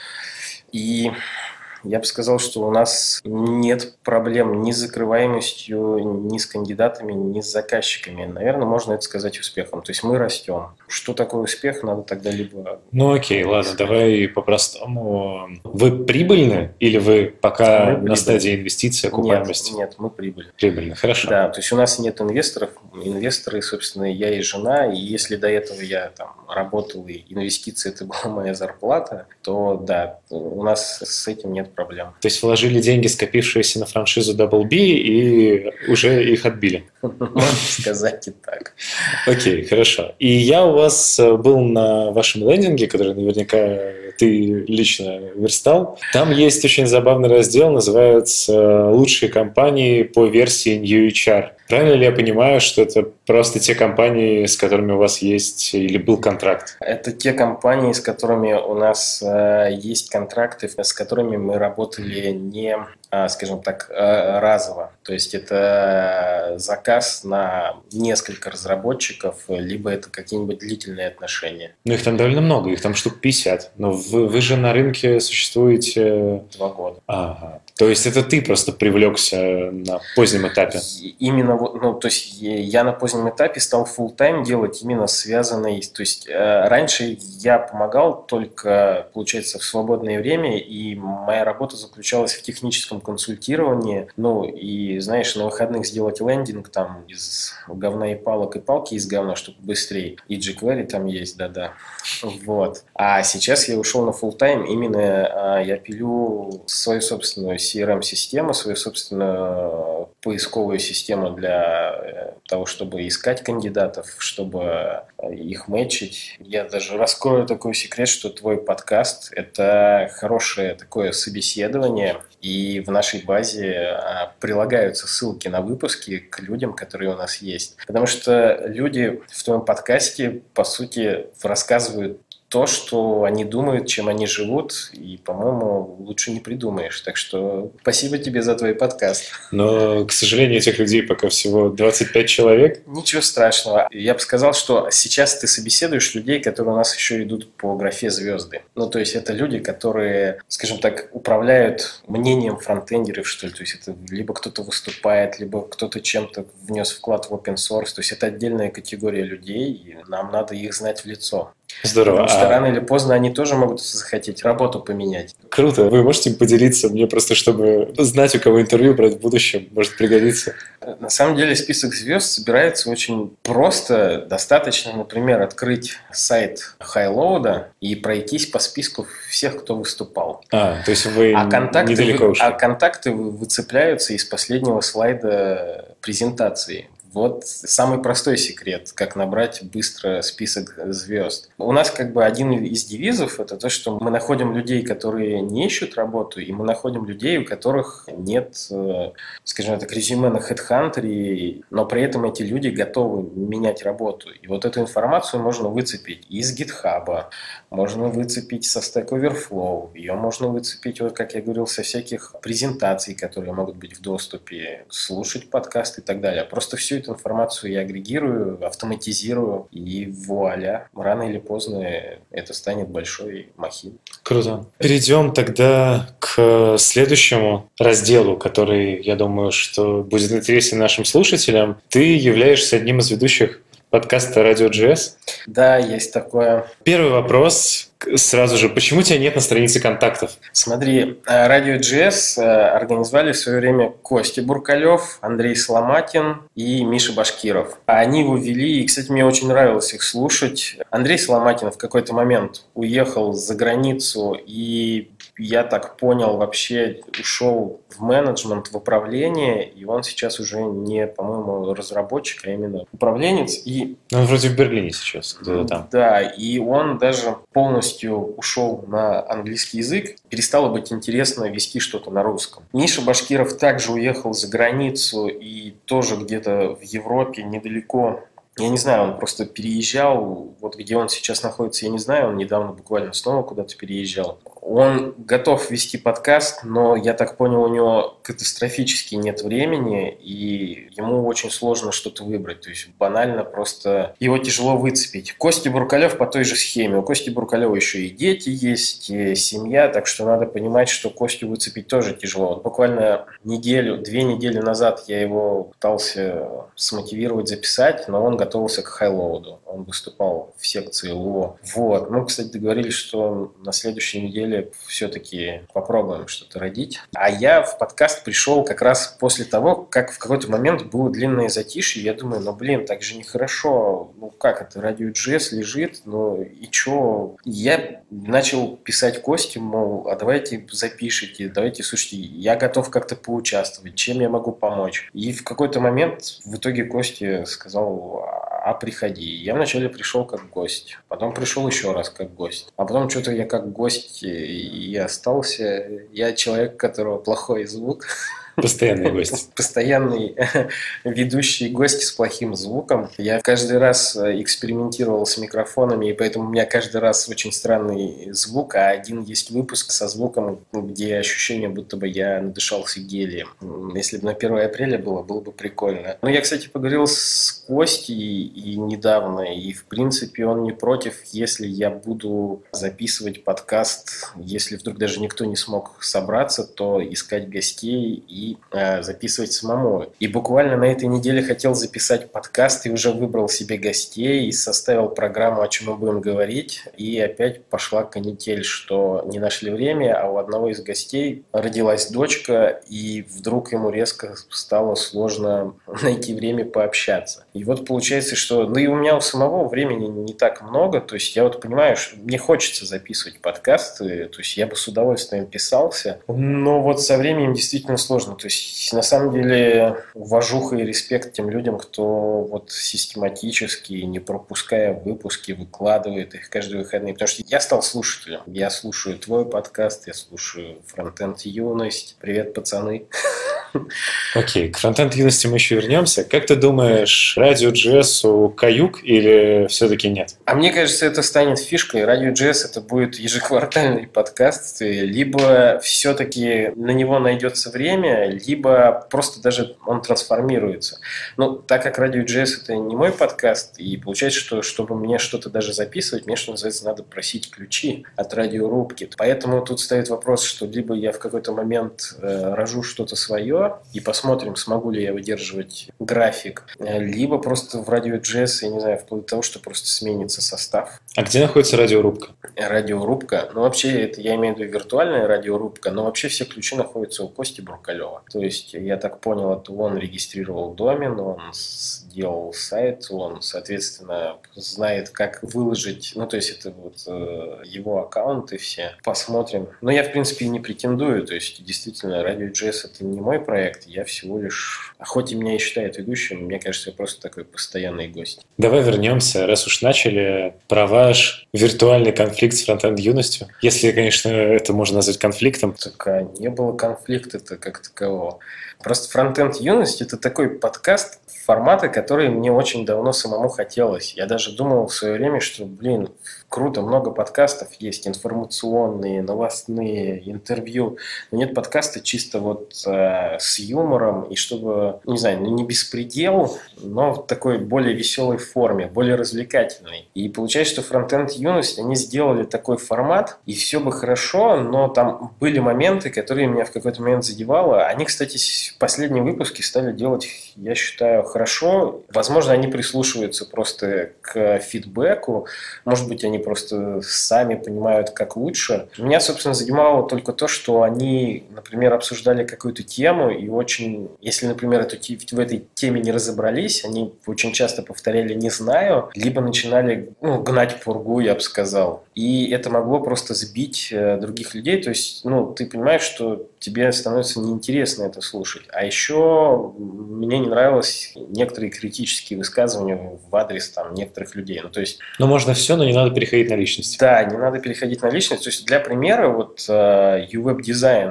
Speaker 2: И я бы сказал, что у нас нет проблем ни с закрываемостью, ни с кандидатами, ни с заказчиками. Наверное, можно это сказать успехом. То есть мы растем. Что такое успех, надо тогда либо...
Speaker 1: Ну окей, ладно, давай по-простому. Вы прибыльны или вы пока мы на стадии инвестиций, окупаемости?
Speaker 2: Нет, нет, мы прибыль.
Speaker 1: Прибыльны, хорошо.
Speaker 2: Да, то есть у нас нет инвесторов. Инвесторы, собственно, я и жена. И если до этого я там работал, и инвестиции это была моя зарплата, то да, у нас с этим нет проблем.
Speaker 1: То есть вложили деньги, скопившиеся на франшизу Double B, и уже их отбили?
Speaker 2: Можно сказать и так.
Speaker 1: Окей, хорошо. И я у вас э, был на вашем лендинге, который наверняка ты лично верстал. Там есть очень забавный раздел, называется «Лучшие компании по версии New HR». Правильно ли я понимаю, что это просто те компании, с которыми у вас есть или был контракт?
Speaker 2: Это те компании, с которыми у нас э, есть контракты, с которыми мы работали не, скажем так, э, разово. То есть это заказ на несколько разработчиков, либо это какие-нибудь длительные отношения.
Speaker 1: Ну, их там довольно много, их там штук 50. Но вы, вы же на рынке существуете...
Speaker 2: Два года.
Speaker 1: Ага. То есть это ты просто привлекся на позднем этапе?
Speaker 2: Именно, ну, то есть я на позднем этапе стал full time делать именно связанный, то есть э, раньше я помогал только, получается, в свободное время, и моя работа заключалась в техническом консультировании, ну, и, знаешь, на выходных сделать лендинг там из говна и палок, и палки из говна, чтобы быстрее, и jQuery там есть, да-да, вот. А сейчас я ушел на full time, именно э, я пилю свою собственную CRM-систему, свою собственную поисковую систему для э, того, чтобы искать кандидатов, чтобы э, их мэчить. Я даже раскрою такой секрет, что твой подкаст – это хорошее такое собеседование, и в нашей базе а, прилагаются ссылки на выпуски к людям, которые у нас есть. Потому что люди в твоем подкасте, по сути, рассказывают то, что они думают, чем они живут, и, по-моему, лучше не придумаешь. Так что спасибо тебе за твой подкаст.
Speaker 1: Но, к сожалению, этих людей пока всего 25 человек.
Speaker 2: Ничего страшного. Я бы сказал, что сейчас ты собеседуешь людей, которые у нас еще идут по графе звезды. Ну, то есть это люди, которые, скажем так, управляют мнением фронтендеров, что ли. То есть это либо кто-то выступает, либо кто-то чем-то внес вклад в open source. То есть это отдельная категория людей, и нам надо их знать в лицо.
Speaker 1: Здорово.
Speaker 2: Потому что а... рано или поздно они тоже могут захотеть работу поменять.
Speaker 1: Круто. Вы можете поделиться мне просто, чтобы знать, у кого интервью брать в будущем, может пригодиться?
Speaker 2: На самом деле список звезд собирается очень просто. Достаточно, например, открыть сайт Highload и пройтись по списку всех, кто выступал.
Speaker 1: А, то есть вы
Speaker 2: а контакты,
Speaker 1: недалеко ушли.
Speaker 2: А контакты выцепляются из последнего слайда презентации. Вот самый простой секрет, как набрать быстро список звезд. У нас как бы один из девизов это то, что мы находим людей, которые не ищут работу, и мы находим людей, у которых нет, э, скажем так, резюме на HeadHunter, но при этом эти люди готовы менять работу. И вот эту информацию можно выцепить из GitHub, можно выцепить со Stack Overflow, ее можно выцепить, вот как я говорил, со всяких презентаций, которые могут быть в доступе, слушать подкасты и так далее. Просто все эту информацию я агрегирую, автоматизирую, и вуаля, рано или поздно это станет большой махиной.
Speaker 1: Круто. Перейдем тогда к следующему разделу, который, я думаю, что будет интересен нашим слушателям. Ты являешься одним из ведущих подкаста «Радио GS».
Speaker 2: Да, есть такое.
Speaker 1: Первый вопрос сразу же. Почему тебя нет на странице контактов?
Speaker 2: Смотри, э, Радио GS э, организовали в свое время Костя Буркалев, Андрей Сломатин и Миша Башкиров. Они его вели, и, кстати, мне очень нравилось их слушать. Андрей Сломатин в какой-то момент уехал за границу и я так понял, вообще ушел в менеджмент, в управление, и он сейчас уже не, по-моему, разработчик, а именно управленец. И...
Speaker 1: Он вроде в Берлине сейчас,
Speaker 2: где-то там. Да, и он даже полностью ушел на английский язык, перестало быть интересно вести что-то на русском. Миша Башкиров также уехал за границу и тоже где-то в Европе недалеко Я не знаю, он просто переезжал, вот где он сейчас находится, я не знаю, он недавно буквально снова куда-то переезжал. Он готов вести подкаст, но я так понял, у него катастрофически нет времени, и ему очень сложно что-то выбрать. То есть банально просто его тяжело выцепить. Костя Буркалев по той же схеме. У Кости Буркалева еще и дети есть, и семья, так что надо понимать, что Костю выцепить тоже тяжело. Вот буквально неделю, две недели назад я его пытался смотивировать записать, но он готовился к хайлоуду. Он выступал в секции ЛО. Вот. Мы, кстати, договорились, что на следующей неделе все-таки попробуем что-то родить. А я в подкаст пришел как раз после того, как в какой-то момент было длинное затишье. Я думаю, ну блин, так же нехорошо. Ну как это, радио джесс лежит, ну и чё? Я начал писать Кости, мол, а давайте запишите, давайте, слушайте, я готов как-то поучаствовать, чем я могу помочь. И в какой-то момент в итоге Кости сказал, а приходи. Я вначале пришел как гость, потом пришел еще раз как гость, а потом что-то я как гость и остался. Я человек, у которого плохой звук.
Speaker 1: Постоянный гость.
Speaker 2: Постоянный ведущий гость с плохим звуком. Я каждый раз э, экспериментировал с микрофонами, и поэтому у меня каждый раз очень странный звук, а один есть выпуск со звуком, где ощущение, будто бы я надышался гелием. Если бы на 1 апреля было, было бы прикольно. Но я, кстати, поговорил с Костей и недавно, и в принципе он не против, если я буду записывать подкаст, если вдруг даже никто не смог собраться, то искать гостей и э, записывать самому. И буквально на этой неделе хотел записать подкаст и уже выбрал себе гостей и составил программу, о чем мы будем говорить. И опять пошла канитель, что не нашли время, а у одного из гостей родилась дочка, и вдруг ему резко стало сложно найти время пообщаться. И вот получается, что... Ну и у меня у самого времени не так много, то есть я вот понимаю, что мне хочется записывать подкасты, то есть я бы с удовольствием писался, но вот со временем действительно сложно ну, то есть, на самом деле, уважуха и респект тем людям, кто вот систематически, не пропуская выпуски, выкладывает их каждые выходные. Потому что я стал слушателем. Я слушаю твой подкаст, я слушаю Фронтенд Юность. Привет, пацаны.
Speaker 1: Окей, к фронтенд юности мы еще вернемся. Как ты думаешь, радио JS каюк или все-таки нет?
Speaker 2: А мне кажется, это станет фишкой. Радио JS это будет ежеквартальный подкаст, либо все-таки на него найдется время, либо просто даже он трансформируется. Ну, так как радио JS это не мой подкаст, и получается, что чтобы мне что-то даже записывать, мне, что называется, надо просить ключи от радиорубки. Поэтому тут стоит вопрос, что либо я в какой-то момент э, рожу что-то свое, и посмотрим, смогу ли я выдерживать график. Либо просто в радио JS, я не знаю, вплоть до того, что просто сменится состав.
Speaker 1: А где находится радиорубка?
Speaker 2: Радиорубка? Ну, вообще, это я имею в виду виртуальная радиорубка, но вообще все ключи находятся у Кости Буркалева. То есть, я так понял, это он регистрировал домен, он сделал сайт, он, соответственно, знает, как выложить, ну, то есть, это вот э, его аккаунты все. Посмотрим. Но я, в принципе, не претендую, то есть, действительно, радио JS это не мой проект, я всего лишь... А хоть и меня и считают ведущим, мне кажется, я просто такой постоянный гость.
Speaker 1: Давай вернемся, раз уж начали, про ваш виртуальный конфликт с фронтенд юностью. Если, конечно, это можно назвать конфликтом.
Speaker 2: Так а не было конфликта-то как такового. Просто фронтенд юность – это такой подкаст, формата, который мне очень давно самому хотелось. Я даже думал в свое время, что, блин, круто, много подкастов есть, информационные, новостные, интервью. Но нет подкаста чисто вот э, с юмором, и чтобы, не знаю, ну не беспредел, но в такой более веселой форме, более развлекательной. И получается, что фронтенд юность, они сделали такой формат, и все бы хорошо, но там были моменты, которые меня в какой-то момент задевало. Они, кстати, последние выпуски стали делать, я считаю, хорошо. Возможно, они прислушиваются просто к фидбэку. Может быть, они просто сами понимают, как лучше. Меня, собственно, занимало только то, что они, например, обсуждали какую-то тему, и очень, если, например, эту, в этой теме не разобрались, они очень часто повторяли «не знаю», либо начинали ну, гнать пургу, я бы сказал. И это могло просто сбить э, других людей. То есть, ну, ты понимаешь, что тебе становится неинтересно это слушать. А еще мне не нравилось некоторые критические высказывания в адрес там некоторых людей. Ну, то есть...
Speaker 1: Ну, можно все, но не надо переходить на личность.
Speaker 2: Да, не надо переходить на личность. То есть, для примера, вот uh, э,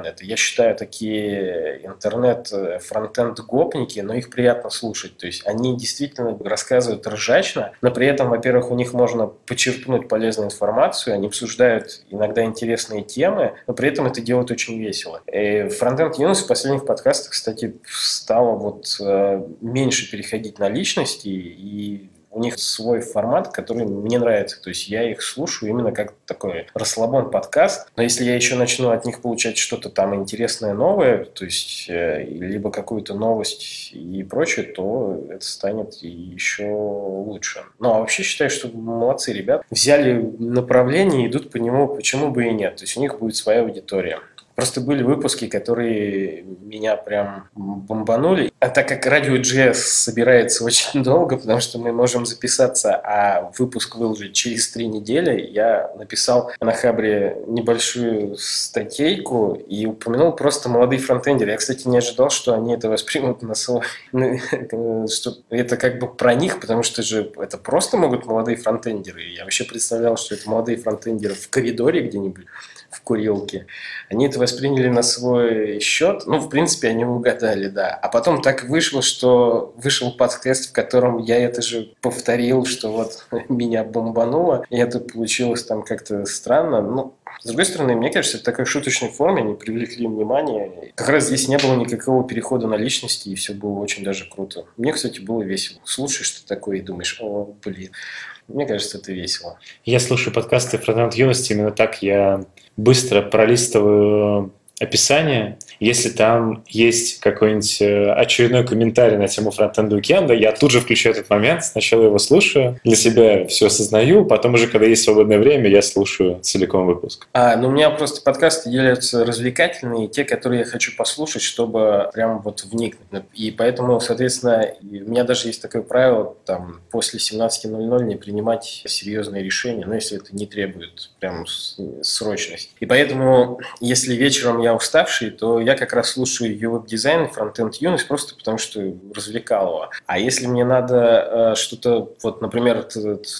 Speaker 2: это, я считаю, такие интернет-фронтенд-гопники, но их приятно слушать. То есть они действительно рассказывают ржачно, но при этом, во-первых, у них можно почерпнуть полезную информацию, они обсуждают иногда интересные темы, но при этом это делают очень весело. И фронтенд Юнус в последних подкастах, кстати, стало вот э, меньше переходить на личности и у них свой формат, который мне нравится. То есть я их слушаю именно как такой расслабон подкаст. Но если я еще начну от них получать что-то там интересное, новое, то есть э, либо какую-то новость и прочее, то это станет еще лучше. Ну, а вообще считаю, что молодцы ребят. Взяли направление, идут по нему, почему бы и нет. То есть у них будет своя аудитория. Просто были выпуски, которые меня прям бомбанули. А так как радио GS собирается очень долго, потому что мы можем записаться, а выпуск выложить через три недели, я написал на Хабре небольшую статейку и упомянул просто молодые фронтендеры. Я, кстати, не ожидал, что они это воспримут на свой... что это как бы про них, потому что же это просто могут молодые фронтендеры. Я вообще представлял, что это молодые фронтендеры в коридоре где-нибудь в курилке. Они это восприняли на свой счет. Ну, в принципе, они угадали, да. А потом так вышло, что вышел подкаст, в котором я это же повторил, что вот меня бомбануло, и это получилось там как-то странно. Ну, с другой стороны, мне кажется, в такой шуточной форме они привлекли внимание. Как раз здесь не было никакого перехода на личности, и все было очень даже круто. Мне, кстати, было весело. Слушаешь что такое и думаешь, о, блин. Мне кажется, это весело.
Speaker 1: Я слушаю подкасты Фронтенд Юности, именно так я быстро пролистываю описание, если там есть какой-нибудь э, очередной комментарий на тему фронтенда уикенда, я тут же включаю этот момент, сначала его слушаю, для себя все осознаю, потом уже, когда есть свободное время, я слушаю целиком выпуск.
Speaker 2: А, ну у меня просто подкасты делятся развлекательные, те, которые я хочу послушать, чтобы прям вот вникнуть. И поэтому, соответственно, у меня даже есть такое правило, там, после 17.00 не принимать серьезные решения, ну, если это не требует прям срочности. И поэтому, если вечером я уставший, то я как раз слушаю веб-дизайн, фронтенд юность, просто потому что развлекал его. А если мне надо э, что-то, вот, например,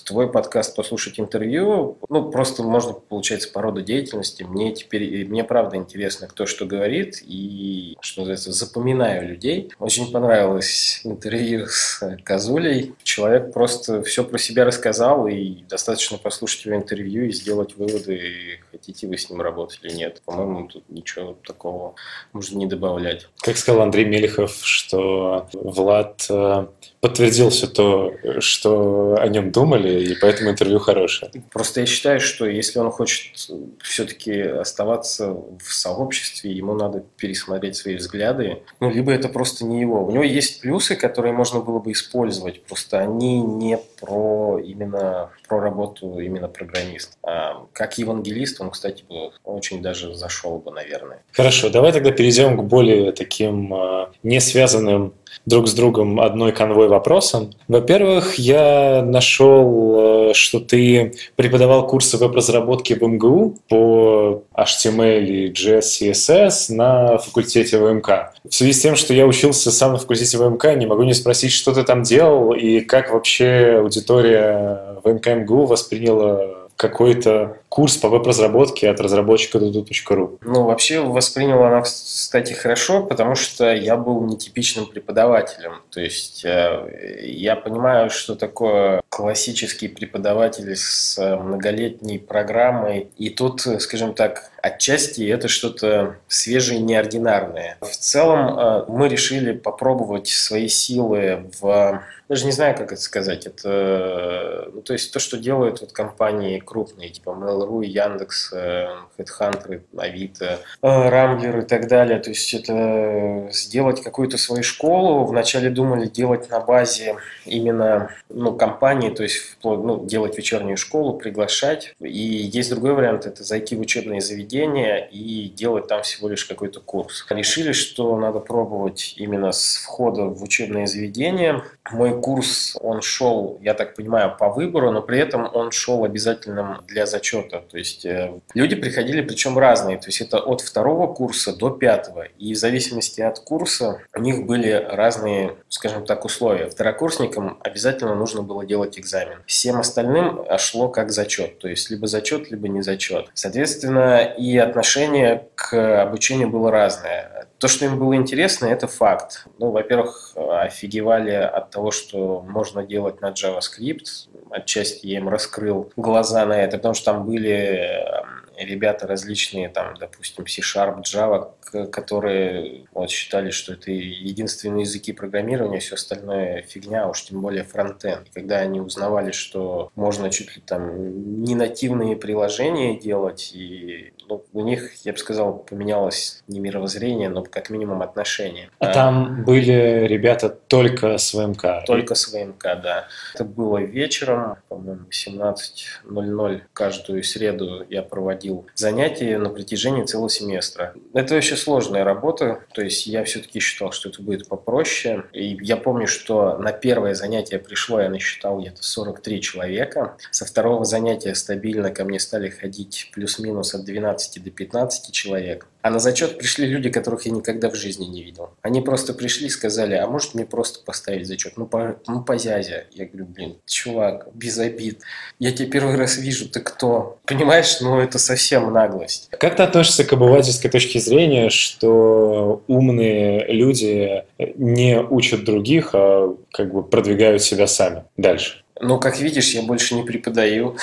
Speaker 2: твой подкаст послушать интервью, ну, просто можно, получается, по роду деятельности. Мне теперь, мне правда интересно, кто что говорит, и, что называется, запоминаю людей. Очень понравилось интервью с Козулей. Человек просто все про себя рассказал, и достаточно послушать его интервью и сделать выводы, хотите вы с ним работать или нет. По-моему, тут ничего ничего такого можно не добавлять.
Speaker 1: Как сказал Андрей Мелехов, что Влад э, подтвердил все то, что о нем думали, и поэтому интервью хорошее.
Speaker 2: Просто я считаю, что если он хочет все-таки оставаться в сообществе, ему надо пересмотреть свои взгляды. Ну, либо это просто не его. У него есть плюсы, которые можно было бы использовать, просто они не про именно про работу именно программист. А как евангелист он, кстати, очень даже зашел бы, наверное.
Speaker 1: Хорошо, давай тогда перейдем к более таким э, не связанным друг с другом одной конвой вопросом. Во-первых, я нашел, э, что ты преподавал курсы веб-разработки в МГУ по HTML и JS, CSS на факультете ВМК. В связи с тем, что я учился сам на факультете ВМК, не могу не спросить, что ты там делал и как вообще аудитория ВМК МГУ восприняла какой-то курс по веб-разработке от разработчика dudu.ru?
Speaker 2: Ну, вообще воспринял она, кстати, хорошо, потому что я был нетипичным преподавателем. То есть э, я понимаю, что такое классический преподаватель с многолетней программой. И тут, скажем так, отчасти это что-то свежее неординарное. В целом э, мы решили попробовать свои силы в даже не знаю, как это сказать. Это, ну, то есть то, что делают вот компании крупные, типа Mail.ru, Яндекс, э, Headhunter, Авито, Рамблер и так далее. То есть это сделать какую-то свою школу. Вначале думали делать на базе именно ну, компании, то есть ну, делать вечернюю школу, приглашать. И есть другой вариант, это зайти в учебное заведение и делать там всего лишь какой-то курс. Решили, что надо пробовать именно с входа в учебное заведение. Мой курс, он шел, я так понимаю, по выбору, но при этом он шел обязательным для зачета. Круто. То есть э, люди приходили, причем разные. То есть это от второго курса до пятого. И в зависимости от курса у них были разные, скажем так, условия. Второкурсникам обязательно нужно было делать экзамен. Всем остальным шло как зачет. То есть либо зачет, либо не зачет. Соответственно, и отношение к обучению было разное. То, что им было интересно, это факт. Ну, во-первых, офигевали от того, что можно делать на JavaScript. Отчасти я им раскрыл глаза на это, потому что там были ребята различные, там, допустим, C-Sharp, Java, которые вот, считали, что это единственные языки программирования, все остальное фигня, уж тем более фронтенд. Когда они узнавали, что можно чуть ли там не нативные приложения делать, и ну, у них, я бы сказал, поменялось не мировоззрение, но как минимум отношение.
Speaker 1: А, а там были ребята только с ВМК?
Speaker 2: Только с ВМК, да. Это было вечером, по-моему, 17.00 каждую среду я проводил занятия на протяжении целого семестра. Это вообще сложная работа, то есть я все-таки считал, что это будет попроще. И я помню, что на первое занятие пришло, я насчитал где-то 43 человека. Со второго занятия стабильно ко мне стали ходить плюс-минус от 12 до 15 человек. А на зачет пришли люди, которых я никогда в жизни не видел. Они просто пришли и сказали, а может мне просто поставить зачет? Ну, по, ну, по зязе. Я говорю, блин, чувак, без обид. Я тебя первый раз вижу, ты кто? Понимаешь, ну это совсем наглость.
Speaker 1: Как ты относишься к обывательской точке зрения, что умные люди не учат других, а как бы продвигают себя сами дальше?
Speaker 2: Ну, как видишь, я больше не преподаю.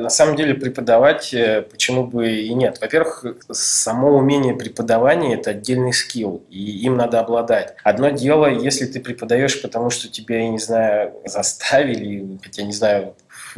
Speaker 2: На самом деле преподавать э, почему бы и нет. Во-первых, само умение преподавания – это отдельный скилл, и им надо обладать. Одно дело, если ты преподаешь, потому что тебя, я не знаю, заставили, хотя не знаю,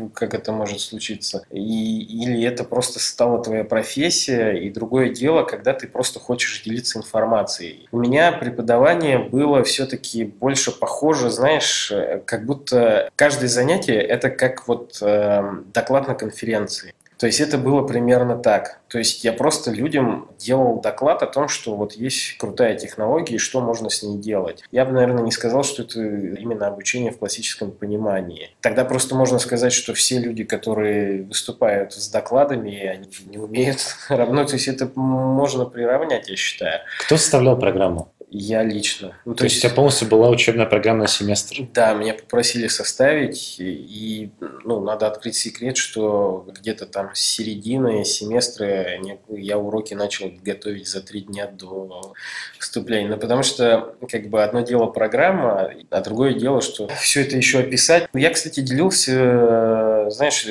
Speaker 2: как это может случиться. И, или это просто стала твоя профессия, и другое дело, когда ты просто хочешь делиться информацией. У меня преподавание было все-таки больше похоже, знаешь, как будто каждое занятие это как вот э, доклад на конференции. То есть это было примерно так. То есть я просто людям делал доклад о том, что вот есть крутая технология и что можно с ней делать. Я бы, наверное, не сказал, что это именно обучение в классическом понимании. Тогда просто можно сказать, что все люди, которые выступают с докладами, они не умеют равно. То есть это можно приравнять, я считаю.
Speaker 1: Кто составлял программу?
Speaker 2: Я лично.
Speaker 1: Ну, то, то есть у тебя полностью была учебная программа на семестр?
Speaker 2: Да, меня попросили составить, и ну, надо открыть секрет, что где-то там с середины семестра я уроки начал готовить за три дня до вступления. Ну, потому что как бы одно дело программа, а другое дело, что все это еще описать. Я, кстати, делился, знаешь,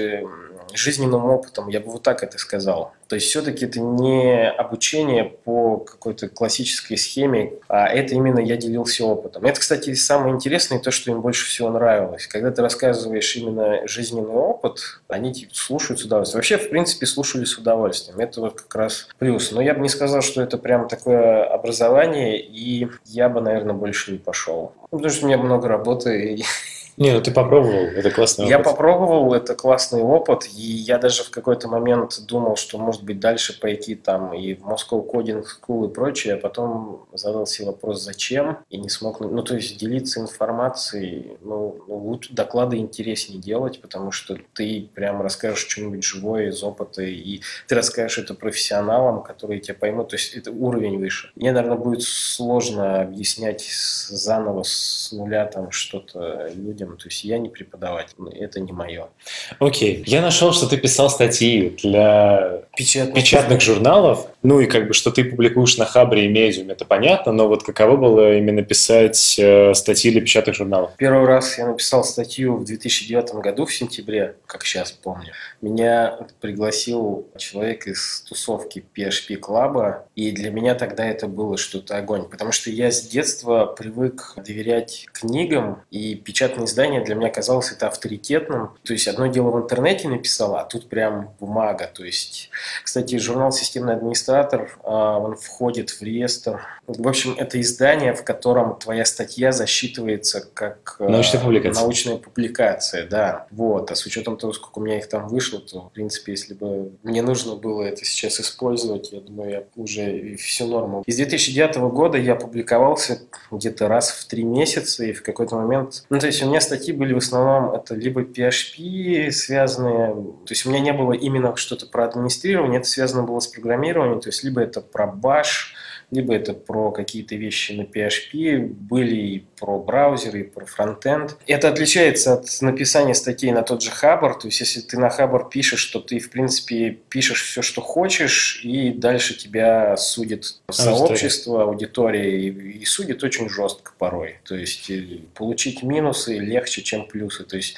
Speaker 2: жизненным опытом, я бы вот так это сказал. То есть все-таки это не обучение по какой-то классической схеме, а это именно я делился опытом. Это, кстати, самое интересное, то, что им больше всего нравилось. Когда ты рассказываешь именно жизненный опыт, они типа, слушают с удовольствием. Вообще, в принципе, слушали с удовольствием. Это вот как раз плюс. Но я бы не сказал, что это прям такое образование, и я бы, наверное, больше не пошел. Потому что у меня много работы, и
Speaker 1: не, ну ты попробовал, это классный опыт.
Speaker 2: Я попробовал, это классный опыт, и я даже в какой-то момент думал, что может быть дальше пойти там и в Moscow Coding School и прочее, а потом задал себе вопрос, зачем, и не смог, ну то есть делиться информацией, ну, ну лучше доклады интереснее делать, потому что ты прям расскажешь что-нибудь живое из опыта, и ты расскажешь это профессионалам, которые тебя поймут, то есть это уровень выше. Мне, наверное, будет сложно объяснять заново с нуля там что-то людям, то есть я не преподаватель, это не мое.
Speaker 1: Окей. Я нашел, что ты писал статьи для печатных, печатных журналов. Ну и как бы, что ты публикуешь на Хабре и Медиум, это понятно, но вот каково было именно писать э, статьи для печатных журналов?
Speaker 2: Первый раз я написал статью в 2009 году, в сентябре, как сейчас помню. Меня пригласил человек из тусовки PHP клаба, и для меня тогда это было что-то огонь, потому что я с детства привык доверять книгам, и печатные издания для меня казалось это авторитетным. То есть одно дело в интернете написал, а тут прям бумага. То есть, кстати, журнал «Системный администратор», а, он входит в реестр. В общем, это издание, в котором твоя статья засчитывается как
Speaker 1: а, научная публикация.
Speaker 2: Научная публикация, да. Вот. А с учетом того, сколько у меня их там вышло, то, в принципе, если бы мне нужно было это сейчас использовать, я думаю, я уже всю норму. Из 2009 года я публиковался где-то раз в три месяца, и в какой-то момент... Ну, то есть у меня статьи были в основном это либо PHP связанные, то есть у меня не было именно что-то про администрирование, это связано было с программированием, то есть либо это про Bash, либо это про какие-то вещи на PHP, были и про браузеры, и про фронтенд. Это отличается от написания статей на тот же Хабр, то есть если ты на Хабр пишешь, то ты, в принципе, пишешь все, что хочешь, и дальше тебя судит сообщество, аудитория, и, и судит очень жестко порой. То есть э, получить минусы легче, чем плюсы. То есть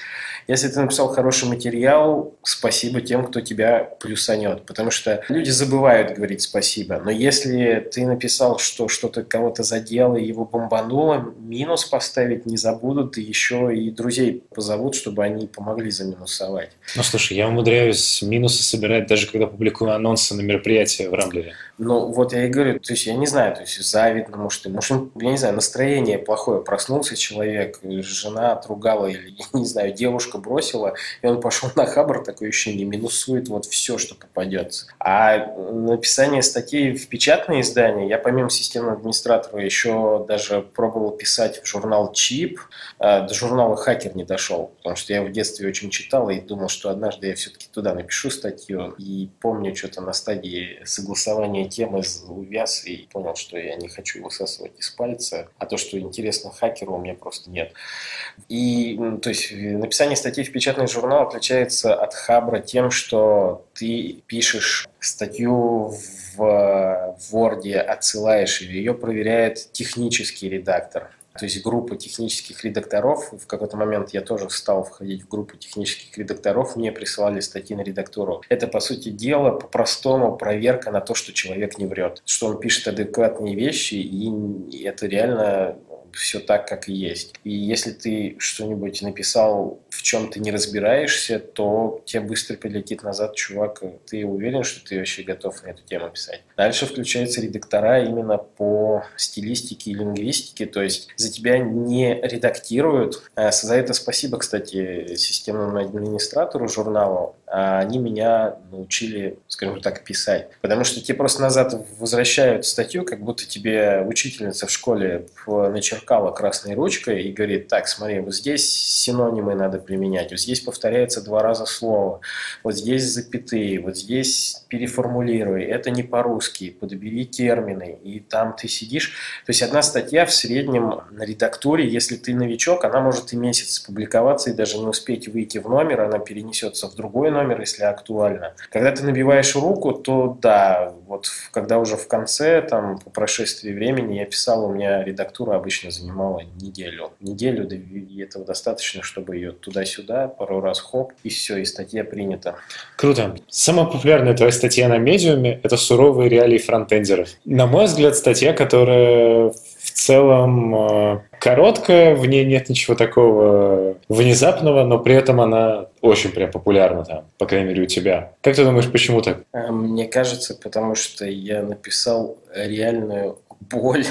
Speaker 2: если ты написал хороший материал, спасибо тем, кто тебя плюсанет, потому что люди забывают говорить спасибо. Но если ты написал, что что-то кого-то задело и его бомбануло, минус поставить не забудут, и еще и друзей позовут, чтобы они помогли заминусовать.
Speaker 1: Ну, слушай, я умудряюсь минусы собирать даже когда публикую анонсы на мероприятия в Рамблере.
Speaker 2: Ну, вот я и говорю, то есть я не знаю, то есть завидно, может, может, я не знаю, настроение плохое, проснулся человек, жена отругала или, не знаю, девушка бросила, и он пошел на хабр, такое ощущение, минусует вот все, что попадется. А написание статей в печатные издания, я помимо системного администратора еще даже пробовал писать в журнал Чип, а, до журнала Хакер не дошел, потому что я в детстве очень читал и думал, что однажды я все-таки туда напишу статью, и помню что-то на стадии согласования темы увяз и понял, что я не хочу его высасывать из пальца, а то, что интересно хакеру, у меня просто нет. И, то есть, написание статей в печатный журнал отличается от Хабра тем, что ты пишешь статью в Word, отсылаешь ее, ее проверяет технический редактор. То есть группа технических редакторов, в какой-то момент я тоже стал входить в группу технических редакторов, мне присылали статьи на редактуру. Это, по сути дела, по-простому проверка на то, что человек не врет, что он пишет адекватные вещи, и это реально все так, как и есть. И если ты что-нибудь написал, в чем ты не разбираешься, то тебе быстро прилетит назад, чувак, ты уверен, что ты вообще готов на эту тему писать. Дальше включаются редактора именно по стилистике и лингвистике, то есть за тебя не редактируют. А за это спасибо, кстати, системному администратору журнала. Они меня научили, скажем так, писать. Потому что тебе просто назад возвращают статью, как будто тебе учительница в школе начеркала красной ручкой и говорит, так, смотри, вот здесь синонимы надо применять, вот здесь повторяется два раза слово, вот здесь запятые, вот здесь переформулируй, это не по-русски, подбери термины, и там ты сидишь. То есть одна статья в среднем на редактуре, если ты новичок, она может и месяц публиковаться, и даже не успеть выйти в номер, она перенесется в другой номер, если актуально. Когда ты набиваешь руку, то да, вот когда уже в конце, там, по прошествии времени я писал, у меня редактура обычно занимала неделю. Неделю, и этого достаточно, чтобы ее туда-сюда, пару раз хоп, и все, и статья принята.
Speaker 1: Круто. Самая популярная твоя статья на медиуме – это «Суровые реалии фронтендеров». На мой взгляд, статья, которая в целом э, короткая, в ней нет ничего такого внезапного, но при этом она очень прям популярна там, по крайней мере, у тебя. Как ты думаешь, почему так?
Speaker 2: Э, мне кажется, потому что я написал реальную боль,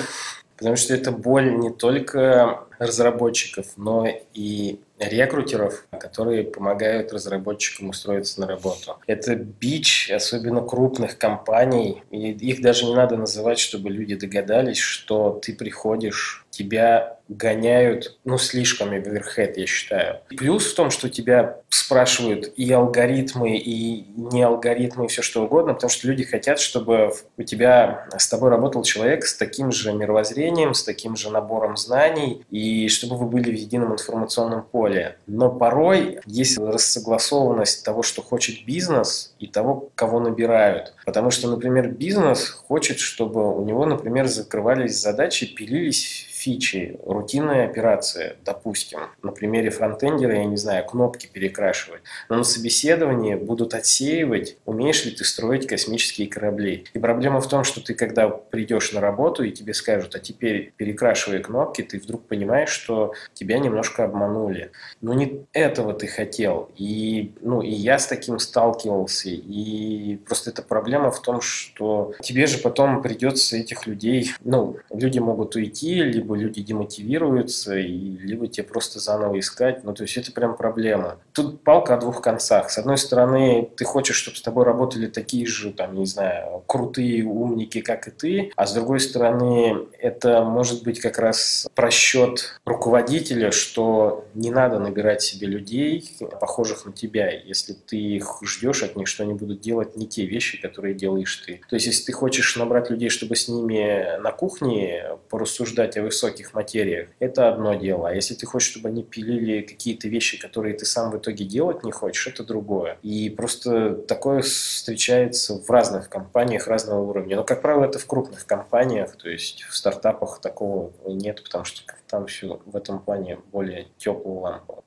Speaker 2: потому что это боль не только разработчиков, но и рекрутеров, которые помогают разработчикам устроиться на работу. Это бич, особенно крупных компаний, и их даже не надо называть, чтобы люди догадались, что ты приходишь, тебя гоняют, ну, слишком оверхед, я считаю. Плюс в том, что тебя спрашивают и алгоритмы, и не алгоритмы, и все что угодно, потому что люди хотят, чтобы у тебя с тобой работал человек с таким же мировоззрением, с таким же набором знаний, и чтобы вы были в едином информационном поле. Но порой есть рассогласованность того, что хочет бизнес, и того, кого набирают. Потому что, например, бизнес хочет, чтобы у него, например, закрывались задачи, пилились фичи, рутинные операции, допустим, на примере фронтендера, я не знаю, кнопки перекрашивать, но на собеседовании будут отсеивать, умеешь ли ты строить космические корабли. И проблема в том, что ты, когда придешь на работу и тебе скажут, а теперь перекрашивай кнопки, ты вдруг понимаешь, что тебя немножко обманули. Но не этого ты хотел. И, ну, и я с таким сталкивался. И просто эта проблема в том, что тебе же потом придется этих людей, ну, люди могут уйти, либо либо люди демотивируются, и, либо тебе просто заново искать. Ну, то есть это прям проблема. Тут палка о двух концах. С одной стороны, ты хочешь, чтобы с тобой работали такие же, там, не знаю, крутые умники, как и ты, а с другой стороны, это может быть как раз просчет руководителя, что не надо набирать себе людей, похожих на тебя, если ты их ждешь от них, что они будут делать не те вещи, которые делаешь ты. То есть, если ты хочешь набрать людей, чтобы с ними на кухне порассуждать о высоких материях, это одно дело. А если ты хочешь, чтобы они пилили какие-то вещи, которые ты сам в итоге делать не хочешь, это другое. И просто такое встречается в разных компаниях разного уровня. Но, как правило, это в крупных компаниях, то есть в стартапах такого нет, потому что там все в этом плане более теплого лампово.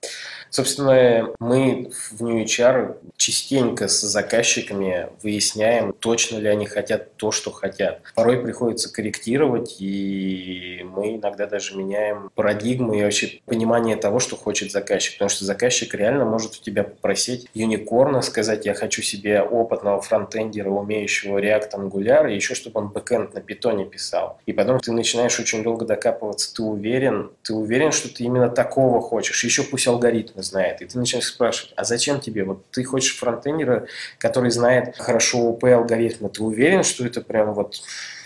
Speaker 2: Собственно, мы в New HR частенько с заказчиками выясняем, точно ли они хотят то, что хотят. Порой приходится корректировать, и мы иногда даже меняем парадигму и вообще понимание того, что хочет заказчик. Потому что заказчик реально может у тебя попросить юникорна, сказать, я хочу себе опытного фронтендера, умеющего React Angular, и еще чтобы он бэкэнд на питоне писал. И потом ты начинаешь очень долго докапываться, ты уверен, ты уверен, что ты именно такого хочешь. Еще пусть алгоритмы знает. И ты начинаешь спрашивать, а зачем тебе? Вот ты хочешь фронтендера, который знает хорошо УП алгоритмы. Ты уверен, что это прям вот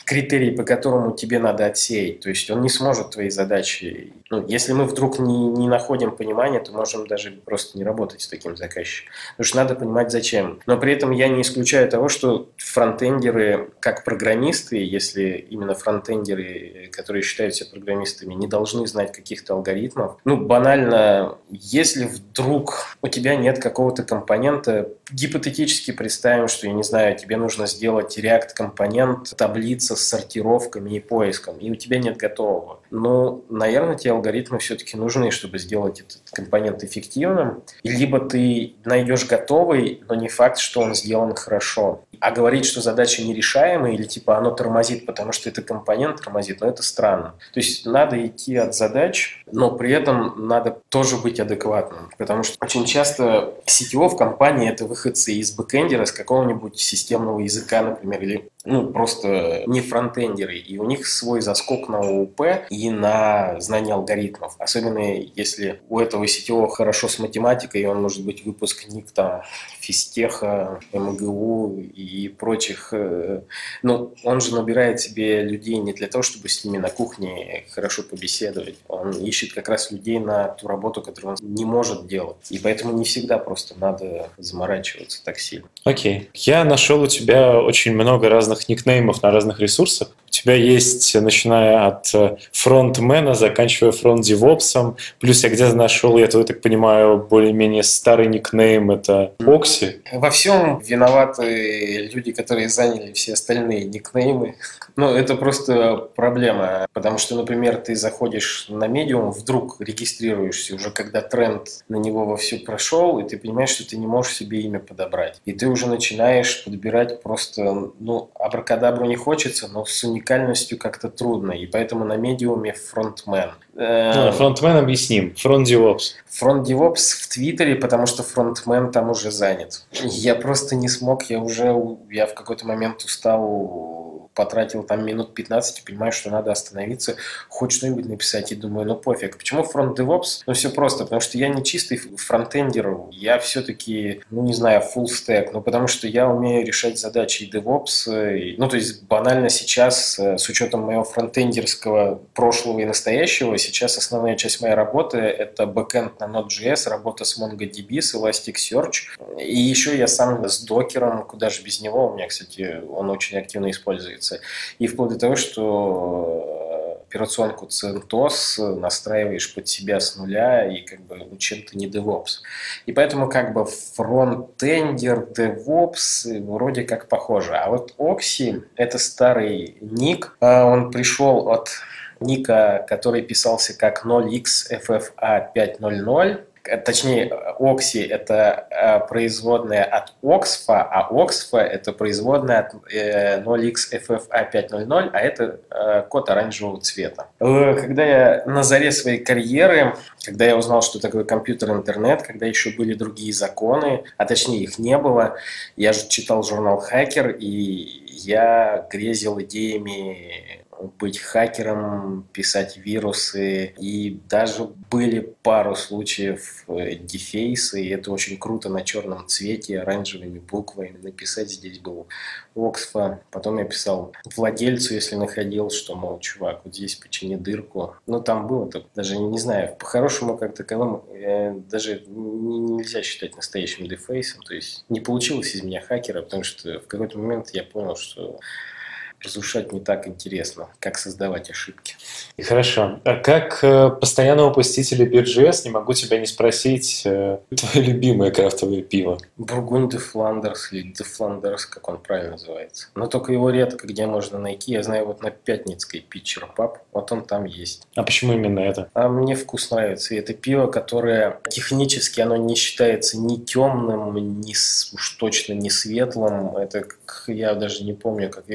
Speaker 2: критерий, по которому тебе надо отсеять. То есть он не сможет твои задачи. Ну, если мы вдруг не, не находим понимания, то можем даже просто не работать с таким заказчиком. Потому что надо понимать, зачем. Но при этом я не исключаю того, что фронтендеры, как программисты, если именно фронтендеры, которые считают себя программистами, не должны знать каких-то алгоритмов. Ну, банально, если вдруг у тебя нет какого-то компонента, гипотетически представим, что, я не знаю, тебе нужно сделать React-компонент, таблица с сортировками и поиском, и у тебя нет готового. Ну, наверное, тебе алгоритмы все-таки нужны, чтобы сделать этот компонент эффективным. Либо ты найдешь готовый, но не факт, что он сделан хорошо. А говорить, что задача нерешаемая или типа оно тормозит, потому что это компонент тормозит, ну это странно. То есть надо идти от задач, но при этом надо тоже быть адекватным. Потому что очень часто CTO в компании это выходцы из бэкэндера, с какого-нибудь системного языка, например, или ну, просто не фронтендеры, и у них свой заскок на ООП и на знание алгоритмов. Особенно если у этого сетевого хорошо с математикой, и он может быть выпускник там физтеха, МГУ и прочих. Э, ну, он же набирает себе людей не для того, чтобы с ними на кухне хорошо побеседовать. Он ищет как раз людей на ту работу, которую он не может делать. И поэтому не всегда просто надо заморачиваться так сильно.
Speaker 1: Окей. Okay. Я нашел у тебя очень много разных никнеймов на разных ресурсах ресурсах, тебя есть, начиная от э, фронтмена, заканчивая фронт-девопсом. Плюс я где-то нашел, я тут так понимаю, более-менее старый никнейм, это Окси.
Speaker 2: Во всем виноваты люди, которые заняли все остальные никнеймы. Ну, это просто проблема, потому что, например, ты заходишь на медиум, вдруг регистрируешься уже, когда тренд на него во все прошел, и ты понимаешь, что ты не можешь себе имя подобрать. И ты уже начинаешь подбирать просто, ну, абракадабру не хочется, но с уникальностью как-то трудно, и поэтому на медиуме фронтмен.
Speaker 1: А, фронтмен объясним, front DevOps.
Speaker 2: Front DevOps в Твиттере, потому что фронтмен там уже занят. Я просто не смог, я уже, я в какой-то момент устал потратил там минут 15 и понимаю, что надо остановиться, хоть что-нибудь написать. И думаю, ну пофиг. Почему front DevOps? Ну все просто, потому что я не чистый фронтендер, я все-таки, ну не знаю, full stack, ну потому что я умею решать задачи и DevOps. И, ну то есть банально сейчас, э, с учетом моего фронтендерского прошлого и настоящего, сейчас основная часть моей работы это бэкэнд на Node.js, работа с MongoDB, с Elasticsearch. И еще я сам с докером, куда же без него, у меня, кстати, он очень активно используется используется. И вплоть до того, что э, операционку CentOS настраиваешь под себя с нуля и как бы ну, чем-то не DevOps. И поэтому как бы фронтендер, DevOps вроде как похоже. А вот Oxy – это старый ник. А он пришел от ника, который писался как 0xFFA500, точнее, Окси – это э, производная от Оксфа, а Оксфа – это производная от 0xFFA500, э, а это э, код оранжевого цвета. Когда я на заре своей карьеры, когда я узнал, что такое компьютер-интернет, когда еще были другие законы, а точнее их не было, я же читал журнал «Хакер», и я грезил идеями быть хакером, писать вирусы. И даже были пару случаев э, дефейса, и это очень круто на черном цвете, оранжевыми буквами написать. Здесь был Оксфа. Потом я писал владельцу, если находил, что, мол, чувак, вот здесь почини дырку. Ну, там было так, даже не знаю, по-хорошему как таковым э, даже нельзя считать настоящим дефейсом. То есть не получилось из меня хакера, потому что в какой-то момент я понял, что разрушать не так интересно, как создавать ошибки.
Speaker 1: Хорошо. А как э, постоянного посетителя BirJS не могу тебя не спросить э, твое любимое крафтовое пиво?
Speaker 2: Бургунь де Фландерс или де Фландерс, как он правильно называется. Но только его редко где можно найти. Я знаю вот на Пятницкой Питчер Паб, вот он там есть.
Speaker 1: А почему именно это?
Speaker 2: А мне вкус нравится. И это пиво, которое технически оно не считается ни темным, ни уж точно не светлым. Это я даже не помню, как,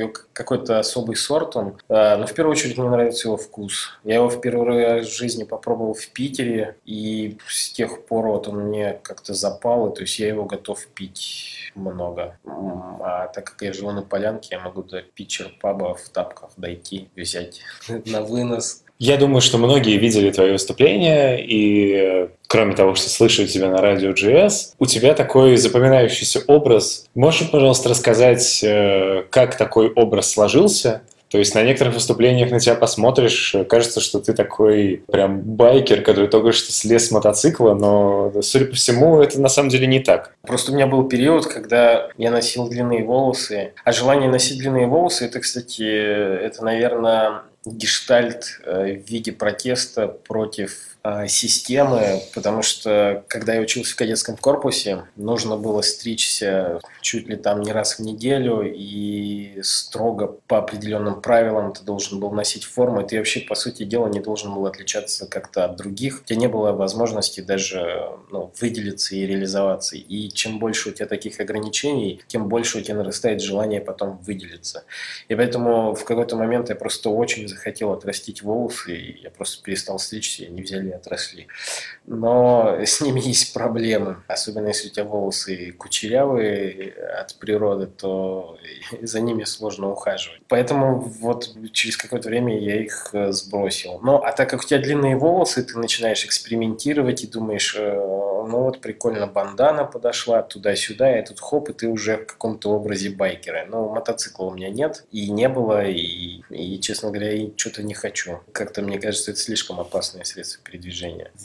Speaker 2: какой-то особый сорт он. А, но в первую очередь мне нравится его вкус. Я его в первый раз в жизни попробовал в Питере, и с тех пор вот он мне как-то запал, и то есть я его готов пить много. А так как я живу на полянке, я могу до питчер паба в тапках дойти, взять на вынос.
Speaker 1: Я думаю, что многие видели твои выступления, и кроме того, что слышали тебя на радио GS, у тебя такой запоминающийся образ. Можешь, пожалуйста, рассказать, э, как такой образ сложился? То есть на некоторых выступлениях на тебя посмотришь, кажется, что ты такой прям байкер, который только что слез с мотоцикла, но, судя по всему, это на самом деле не так.
Speaker 2: Просто у меня был период, когда я носил длинные волосы. А желание носить длинные волосы, это, кстати, это, наверное, гештальт э, в виде протеста против системы, потому что когда я учился в кадетском корпусе, нужно было стричься чуть ли там не раз в неделю и строго по определенным правилам ты должен был носить форму, и ты вообще, по сути дела, не должен был отличаться как-то от других. У тебя не было возможности даже ну, выделиться и реализоваться. И чем больше у тебя таких ограничений, тем больше у тебя нарастает желание потом выделиться. И поэтому в какой-то момент я просто очень захотел отрастить волосы, и я просто перестал стричься, и они взяли отросли. Но с ними есть проблемы. Особенно если у тебя волосы кучерявые от природы, то за ними сложно ухаживать. Поэтому вот через какое-то время я их э, сбросил. Но а так как у тебя длинные волосы, ты начинаешь экспериментировать и думаешь, э, ну вот прикольно, бандана подошла туда-сюда, и тут хоп, и ты уже в каком-то образе байкера. Но мотоцикла у меня нет, и не было, и, и честно говоря, и что-то не хочу. Как-то мне кажется, это слишком опасное средство передвижения.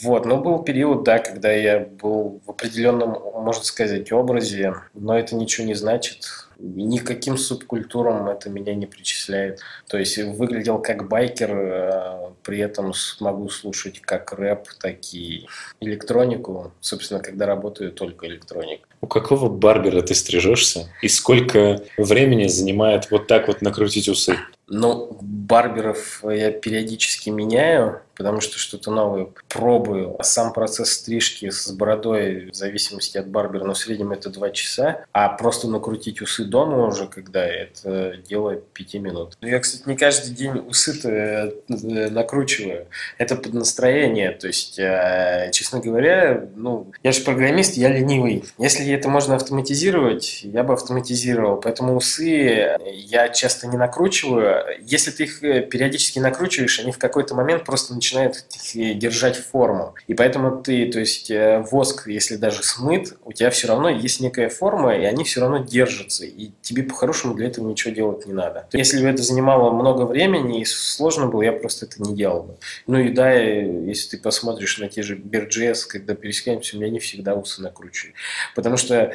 Speaker 2: Вот, но был период, да, когда я был в определенном, можно сказать, образе, но это ничего не значит Никаким субкультурам это меня не причисляет. То есть выглядел как байкер, а при этом смогу слушать как рэп, так и электронику. Собственно, когда работаю только электроник.
Speaker 1: У какого барбера ты стрижешься? И сколько времени занимает вот так вот накрутить усы?
Speaker 2: Ну, барберов я периодически меняю потому что что-то новое пробую. А сам процесс стрижки с бородой, в зависимости от барбера, но в среднем это 2 часа, а просто накрутить усы дома уже, когда это дело 5 минут. Я, кстати, не каждый день усы-то э, накручиваю. Это под настроение, то есть, э, честно говоря, ну, я же программист, я ленивый. Если это можно автоматизировать, я бы автоматизировал. Поэтому усы я часто не накручиваю. Если ты их э, периодически накручиваешь, они в какой-то момент просто начинают начинает держать форму. И поэтому ты, то есть э, воск, если даже смыт, у тебя все равно есть некая форма, и они все равно держатся. И тебе по-хорошему для этого ничего делать не надо. Если бы это занимало много времени и сложно было, я просто это не делал бы. Ну и да, если ты посмотришь на те же BearJS, когда пересекаемся, у меня не всегда усы накручены. Потому что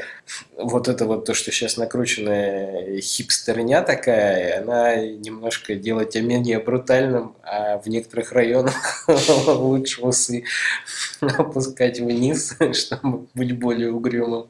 Speaker 2: вот это вот то, что сейчас накрученная хипстерня такая, она немножко делает тебя менее брутальным, а в некоторых районах лучше усы опускать вниз, чтобы быть более угрюмым.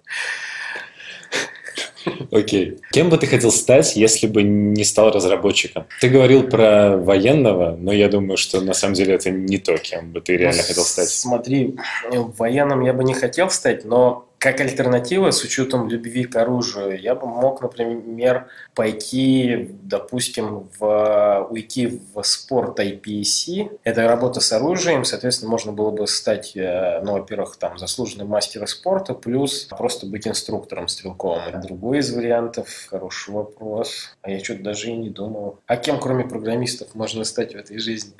Speaker 1: Окей. Кем бы ты хотел стать, если бы не стал разработчиком? Ты говорил про военного, но я думаю, что на самом деле это не то, кем бы ты реально ну, хотел стать.
Speaker 2: Смотри, военным я бы не хотел стать, но как альтернатива, с учетом любви к оружию, я бы мог, например, пойти, допустим, в, уйти в спорт IPC. Это работа с оружием, соответственно, можно было бы стать, э, ну, во-первых, там, заслуженным мастером спорта, плюс просто быть инструктором стрелковым. Другой из вариантов, хороший вопрос, а я что-то даже и не думал. А кем, кроме программистов, можно стать в этой жизни?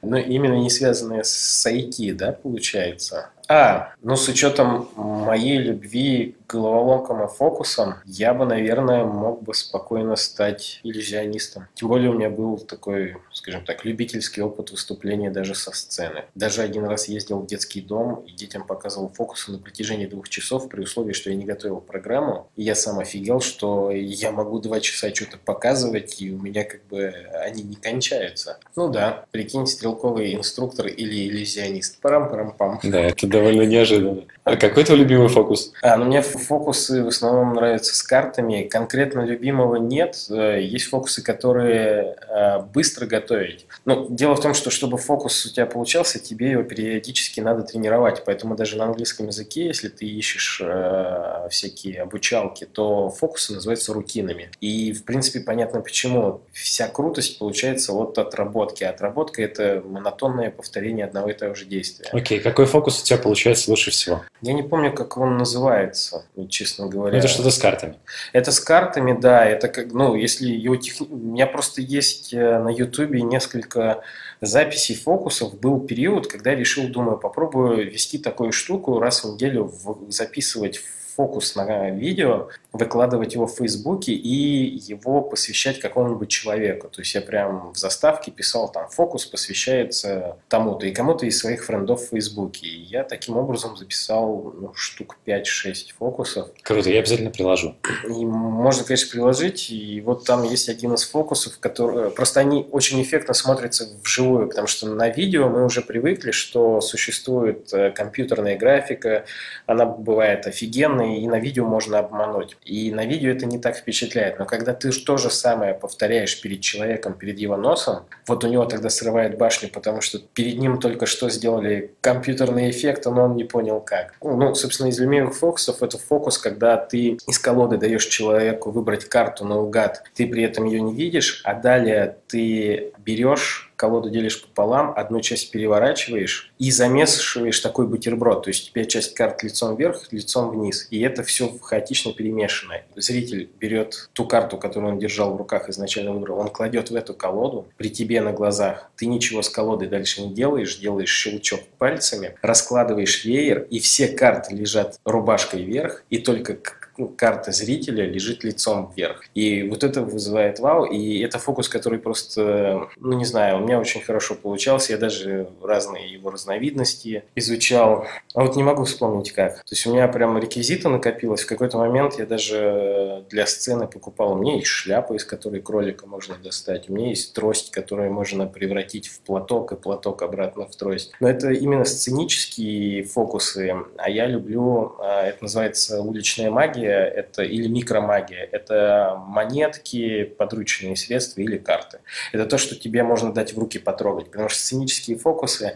Speaker 2: Ну, именно не связанные с IT, да, получается? А, ну с учетом моей любви головоломкам и фокусам, я бы, наверное, мог бы спокойно стать иллюзионистом. Тем более у меня был такой, скажем так, любительский опыт выступления даже со сцены. Даже один раз ездил в детский дом и детям показывал фокусы на протяжении двух часов при условии, что я не готовил программу. И я сам офигел, что я могу два часа что-то показывать, и у меня как бы они не кончаются. Ну да, прикинь, стрелковый инструктор или иллюзионист. Парам-парам-пам.
Speaker 1: Да, это довольно неожиданно. А какой твой любимый фокус?
Speaker 2: А, ну, мне фокусы в основном нравятся с картами. Конкретно любимого нет. Э, есть фокусы, которые э, быстро готовить. Ну, дело в том, что чтобы фокус у тебя получался, тебе его периодически надо тренировать. Поэтому даже на английском языке, если ты ищешь э, всякие обучалки, то фокусы называются рутинами. И, в принципе, понятно почему. Вся крутость получается от отработки. Отработка – это монотонное повторение одного и того же действия.
Speaker 1: Окей, okay. какой фокус у тебя получается лучше всего?
Speaker 2: Я не помню, как он называется, честно говоря.
Speaker 1: Ну, это что-то с картами.
Speaker 2: Это с картами, да. Это как, ну, если его тех... У меня просто есть э, на Ютубе несколько записей фокусов. Был период, когда я решил, думаю, попробую вести такую штуку, раз в неделю в... записывать фокус на видео, выкладывать его в Фейсбуке и его посвящать какому-нибудь человеку. То есть я прям в заставке писал там фокус посвящается тому-то и кому-то из своих френдов в Фейсбуке. И я таким образом записал ну, штук 5-6 фокусов.
Speaker 1: Круто, я обязательно приложу.
Speaker 2: И можно, конечно, приложить. И вот там есть один из фокусов, который... Просто они очень эффектно смотрятся вживую, потому что на видео мы уже привыкли, что существует э, компьютерная графика, она бывает офигенной, и на видео можно обмануть. И на видео это не так впечатляет. Но когда ты то же самое повторяешь перед человеком, перед его носом, вот у него тогда срывает башню, потому что перед ним только что сделали компьютерный эффект, но он не понял как. Ну, собственно, из любимых фокусов это фокус, когда ты из колоды даешь человеку выбрать карту наугад, ты при этом ее не видишь, а далее ты берешь колоду делишь пополам, одну часть переворачиваешь и замешиваешь такой бутерброд. То есть у тебя часть карт лицом вверх, лицом вниз. И это все хаотично перемешано. Зритель берет ту карту, которую он держал в руках изначально выбрал, он кладет в эту колоду при тебе на глазах. Ты ничего с колодой дальше не делаешь, делаешь щелчок пальцами, раскладываешь веер, и все карты лежат рубашкой вверх, и только ну, карта зрителя лежит лицом вверх. И вот это вызывает вау, и это фокус, который просто, ну не знаю, у меня очень хорошо получался, я даже разные его разновидности изучал, а вот не могу вспомнить как. То есть у меня прям реквизита накопилось, в какой-то момент я даже для сцены покупал, у меня есть шляпа, из которой кролика можно достать, у меня есть трость, которую можно превратить в платок, и платок обратно в трость. Но это именно сценические фокусы, а я люблю, а, это называется уличная магия, магия это, или микромагия – это монетки, подручные средства или карты. Это то, что тебе можно дать в руки потрогать, потому что сценические фокусы,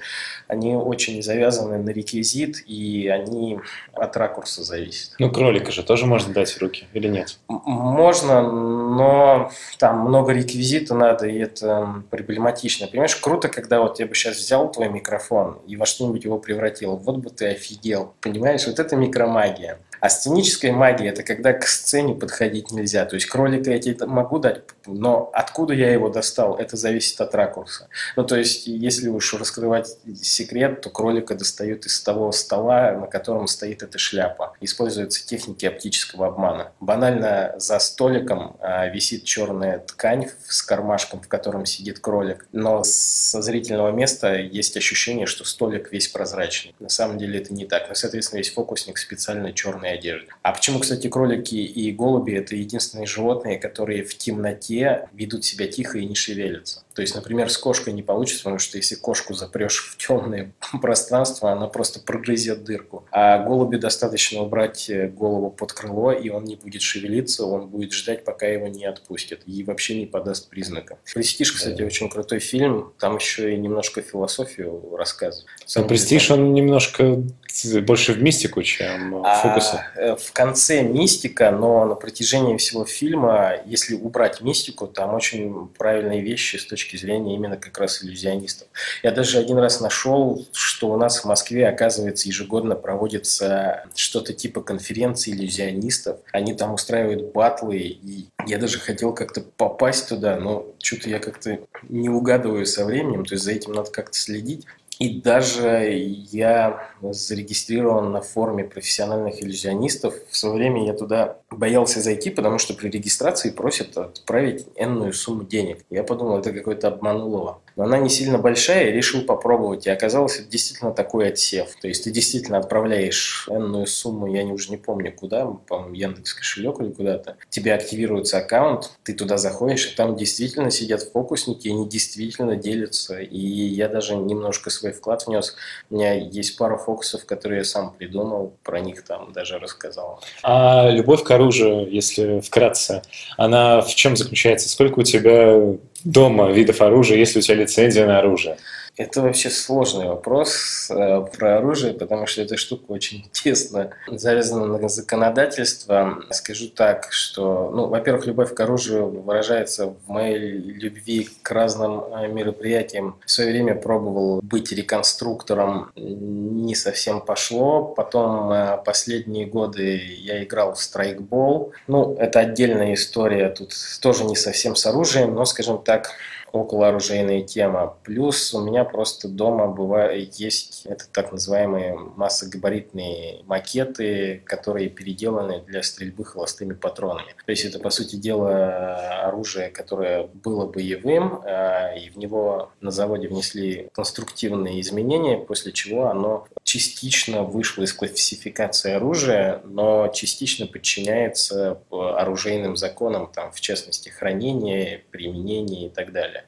Speaker 2: они очень завязаны на реквизит, и они от ракурса зависят.
Speaker 1: Ну, кролика же тоже можно дать в руки или нет?
Speaker 2: Можно, но там много реквизита надо, и это проблематично. Понимаешь, круто, когда вот я бы сейчас взял твой микрофон и во что-нибудь его превратил, вот бы ты офигел. Понимаешь, вот это микромагия. А сценическая магия – это когда к сцене подходить нельзя. То есть кролика я тебе могу дать, но откуда я его достал, это зависит от ракурса. Ну, то есть, если уж раскрывать секрет, то кролика достают из того стола, на котором стоит эта шляпа. Используются техники оптического обмана. Банально за столиком а, висит черная ткань с кармашком, в котором сидит кролик. Но со зрительного места есть ощущение, что столик весь прозрачный. На самом деле это не так. Но, соответственно, весь фокусник специально черный одежды. А почему, кстати, кролики и голуби – это единственные животные, которые в темноте ведут себя тихо и не шевелятся? То есть, например, с кошкой не получится, потому что если кошку запрешь в темное пространство, она просто прогрызет дырку. А голуби достаточно убрать э, голову под крыло, и он не будет шевелиться, он будет ждать, пока его не отпустят, и вообще не подаст признака. «Престиж», кстати, очень крутой фильм, там еще и немножко философию рассказывает.
Speaker 1: «Престиж», он немножко больше в мистику, чем в фокусы.
Speaker 2: А, в конце мистика, но на протяжении всего фильма, если убрать мистику, там очень правильные вещи с точки зрения именно как раз иллюзионистов. Я даже один раз нашел, что у нас в Москве, оказывается, ежегодно проводится что-то типа конференции иллюзионистов. Они там устраивают батлы, и я даже хотел как-то попасть туда, но что-то я как-то не угадываю со временем, то есть за этим надо как-то следить. И даже я зарегистрирован на форуме профессиональных иллюзионистов. В свое время я туда боялся зайти, потому что при регистрации просят отправить энную сумму денег. Я подумал, это какой-то обман улова. Но она не сильно большая, и решил попробовать. И оказалось, это действительно такой отсев. То есть ты действительно отправляешь энную сумму, я не, уже не помню куда, по-моему, Яндекс кошелек или куда-то. Тебе активируется аккаунт, ты туда заходишь, и там действительно сидят фокусники, и они действительно делятся. И я даже немножко свой вклад внес. У меня есть пара фокусов, которые я сам придумал, про них там даже рассказал.
Speaker 1: А любовь к оружию, если вкратце, она в чем заключается? Сколько у тебя дома видов оружия, если у тебя лицензия на оружие?
Speaker 2: Это вообще сложный вопрос э, про оружие, потому что эта штука очень тесно завязана на законодательство. Скажу так, что, ну, во-первых, любовь к оружию выражается в моей любви к разным э, мероприятиям. В свое время пробовал быть реконструктором, не совсем пошло. Потом э, последние годы я играл в страйкбол. Ну, это отдельная история, тут тоже не совсем с оружием, но, скажем так, околооружейная тема. Плюс у меня просто дома бывает, есть это так называемые массогабаритные макеты, которые переделаны для стрельбы холостыми патронами. То есть это, по сути дела, оружие, которое было боевым, а, и в него на заводе внесли конструктивные изменения, после чего оно частично вышло из классификации оружия, но частично подчиняется оружейным законам, там, в частности, хранение, применение и так далее.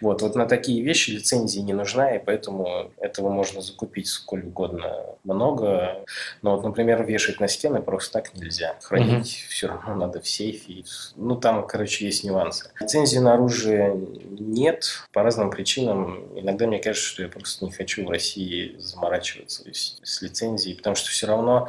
Speaker 2: Вот, вот на такие вещи лицензии не нужна, и поэтому этого можно закупить сколь угодно много. Но вот, например, вешать на стены просто так нельзя. Хранить mm-hmm. все равно надо в сейфе. Ну, там, короче, есть нюансы. Лицензии на оружие нет по разным причинам. Иногда мне кажется, что я просто не хочу в России заморачиваться с лицензией, потому что все равно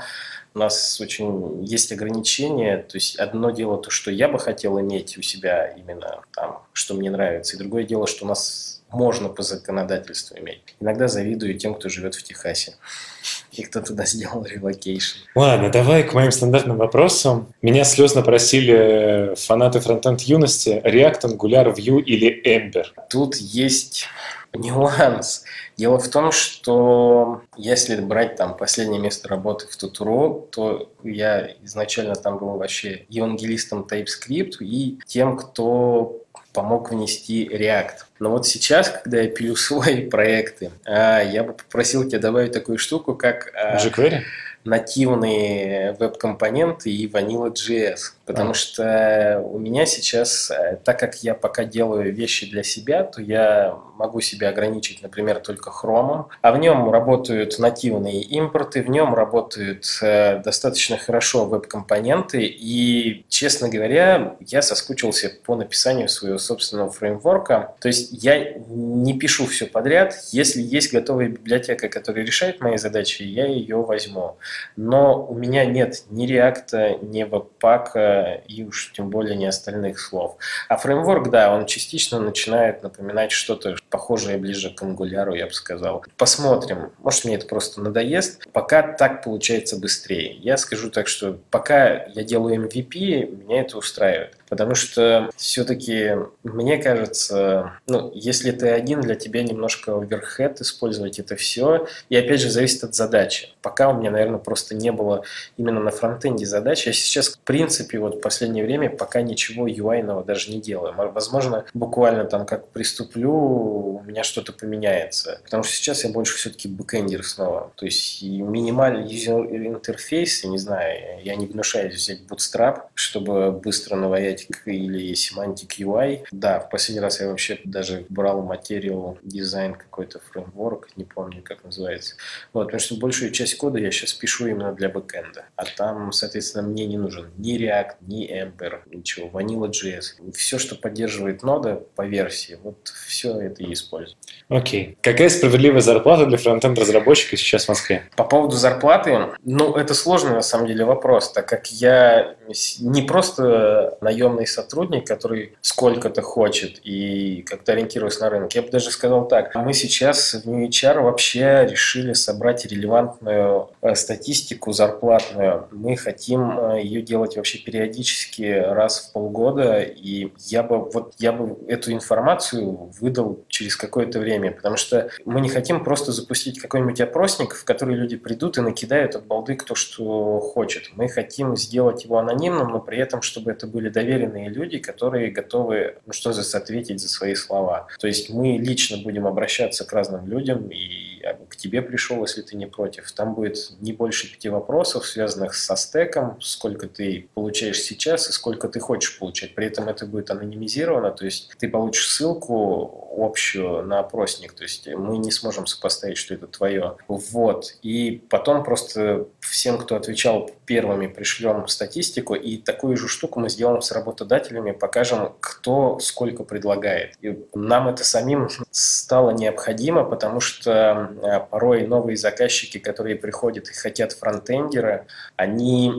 Speaker 2: у нас очень есть ограничения. То есть одно дело то, что я бы хотел иметь у себя именно там, что мне нравится, и другое дело, что у нас можно по законодательству иметь. Иногда завидую тем, кто живет в Техасе. И кто туда сделал relocation.
Speaker 1: Ладно, давай к моим стандартным вопросам. Меня слезно просили фанаты фронтенд юности React, Angular, Vue или Ember.
Speaker 2: Тут есть нюанс. Дело в том, что если брать там последнее место работы в Тутуру, то я изначально там был вообще евангелистом TypeScript и тем, кто помог внести React. Но вот сейчас, когда я пилю свои проекты, а, я бы попросил тебя добавить такую штуку, как...
Speaker 1: А, jQuery?
Speaker 2: Нативные веб-компоненты и Vanilla.js. Потому а. что у меня сейчас, э, так как я пока делаю вещи для себя, то я могу себя ограничить, например, только хромом, а в нем работают нативные импорты, в нем работают э, достаточно хорошо веб-компоненты, и, честно говоря, я соскучился по написанию своего собственного фреймворка. То есть я не пишу все подряд. Если есть готовая библиотека, которая решает мои задачи, я ее возьму. Но у меня нет ни реакта, ни веб-пака и уж тем более ни остальных слов. А фреймворк, да, он частично начинает напоминать что-то похожее ближе к ангуляру, я бы сказал. Посмотрим. Может, мне это просто надоест. Пока так получается быстрее. Я скажу так, что пока я делаю MVP, меня это устраивает. Потому что все-таки, мне кажется, ну, если ты один, для тебя немножко оверхед использовать это все. И опять же, зависит от задачи. Пока у меня, наверное, просто не было именно на фронтенде задачи. Я сейчас, в принципе, вот в последнее время пока ничего UI даже не делаю. Возможно, буквально там как приступлю, у меня что-то поменяется. Потому что сейчас я больше все-таки бэкэндер снова. То есть минимальный user interface, я не знаю, я не гнушаюсь взять Bootstrap, чтобы быстро наваять или Semantic UI. Да, в последний раз я вообще даже брал Material Design какой-то фреймворк, не помню, как называется. Вот, потому что большую часть кода я сейчас пишу именно для бэкэнда. А там, соответственно, мне не нужен ни React, ни Ember, ничего, Vanilla.js. Все, что поддерживает нода по версии, вот все это и использую.
Speaker 1: Окей. Какая справедливая зарплата для фронтенд разработчика сейчас в Москве?
Speaker 2: По поводу зарплаты, ну, это сложный на самом деле вопрос, так как я не просто наемный сотрудник, который сколько-то хочет и как-то ориентируюсь на рынок. Я бы даже сказал так, мы сейчас в New HR вообще решили собрать релевантную э, статистику зарплатную. Мы хотим э, ее делать вообще периодически раз в полгода, и я бы вот я бы эту информацию выдал через какое-то время, потому что мы не хотим просто запустить какой-нибудь опросник, в который люди придут и накидают от балды кто что хочет. Мы хотим сделать его анонимным, но при этом, чтобы это были доверенные люди, которые готовы, ну что за ответить за свои слова. То есть мы лично будем обращаться к разным людям и бы к тебе пришел, если ты не против. Там будет не больше пяти вопросов, связанных со стеком, сколько ты получаешь сейчас и сколько ты хочешь получать. При этом это будет анонимизировано, то есть ты получишь ссылку общую на опросник, то есть мы не сможем сопоставить, что это твое. Вот. И потом просто всем, кто отвечал первыми, пришлем статистику, и такую же штуку мы сделаем с работодателями, покажем, кто сколько предлагает. И нам это самим стало необходимо, потому что Э, порой новые заказчики, которые приходят и хотят фронтендера, они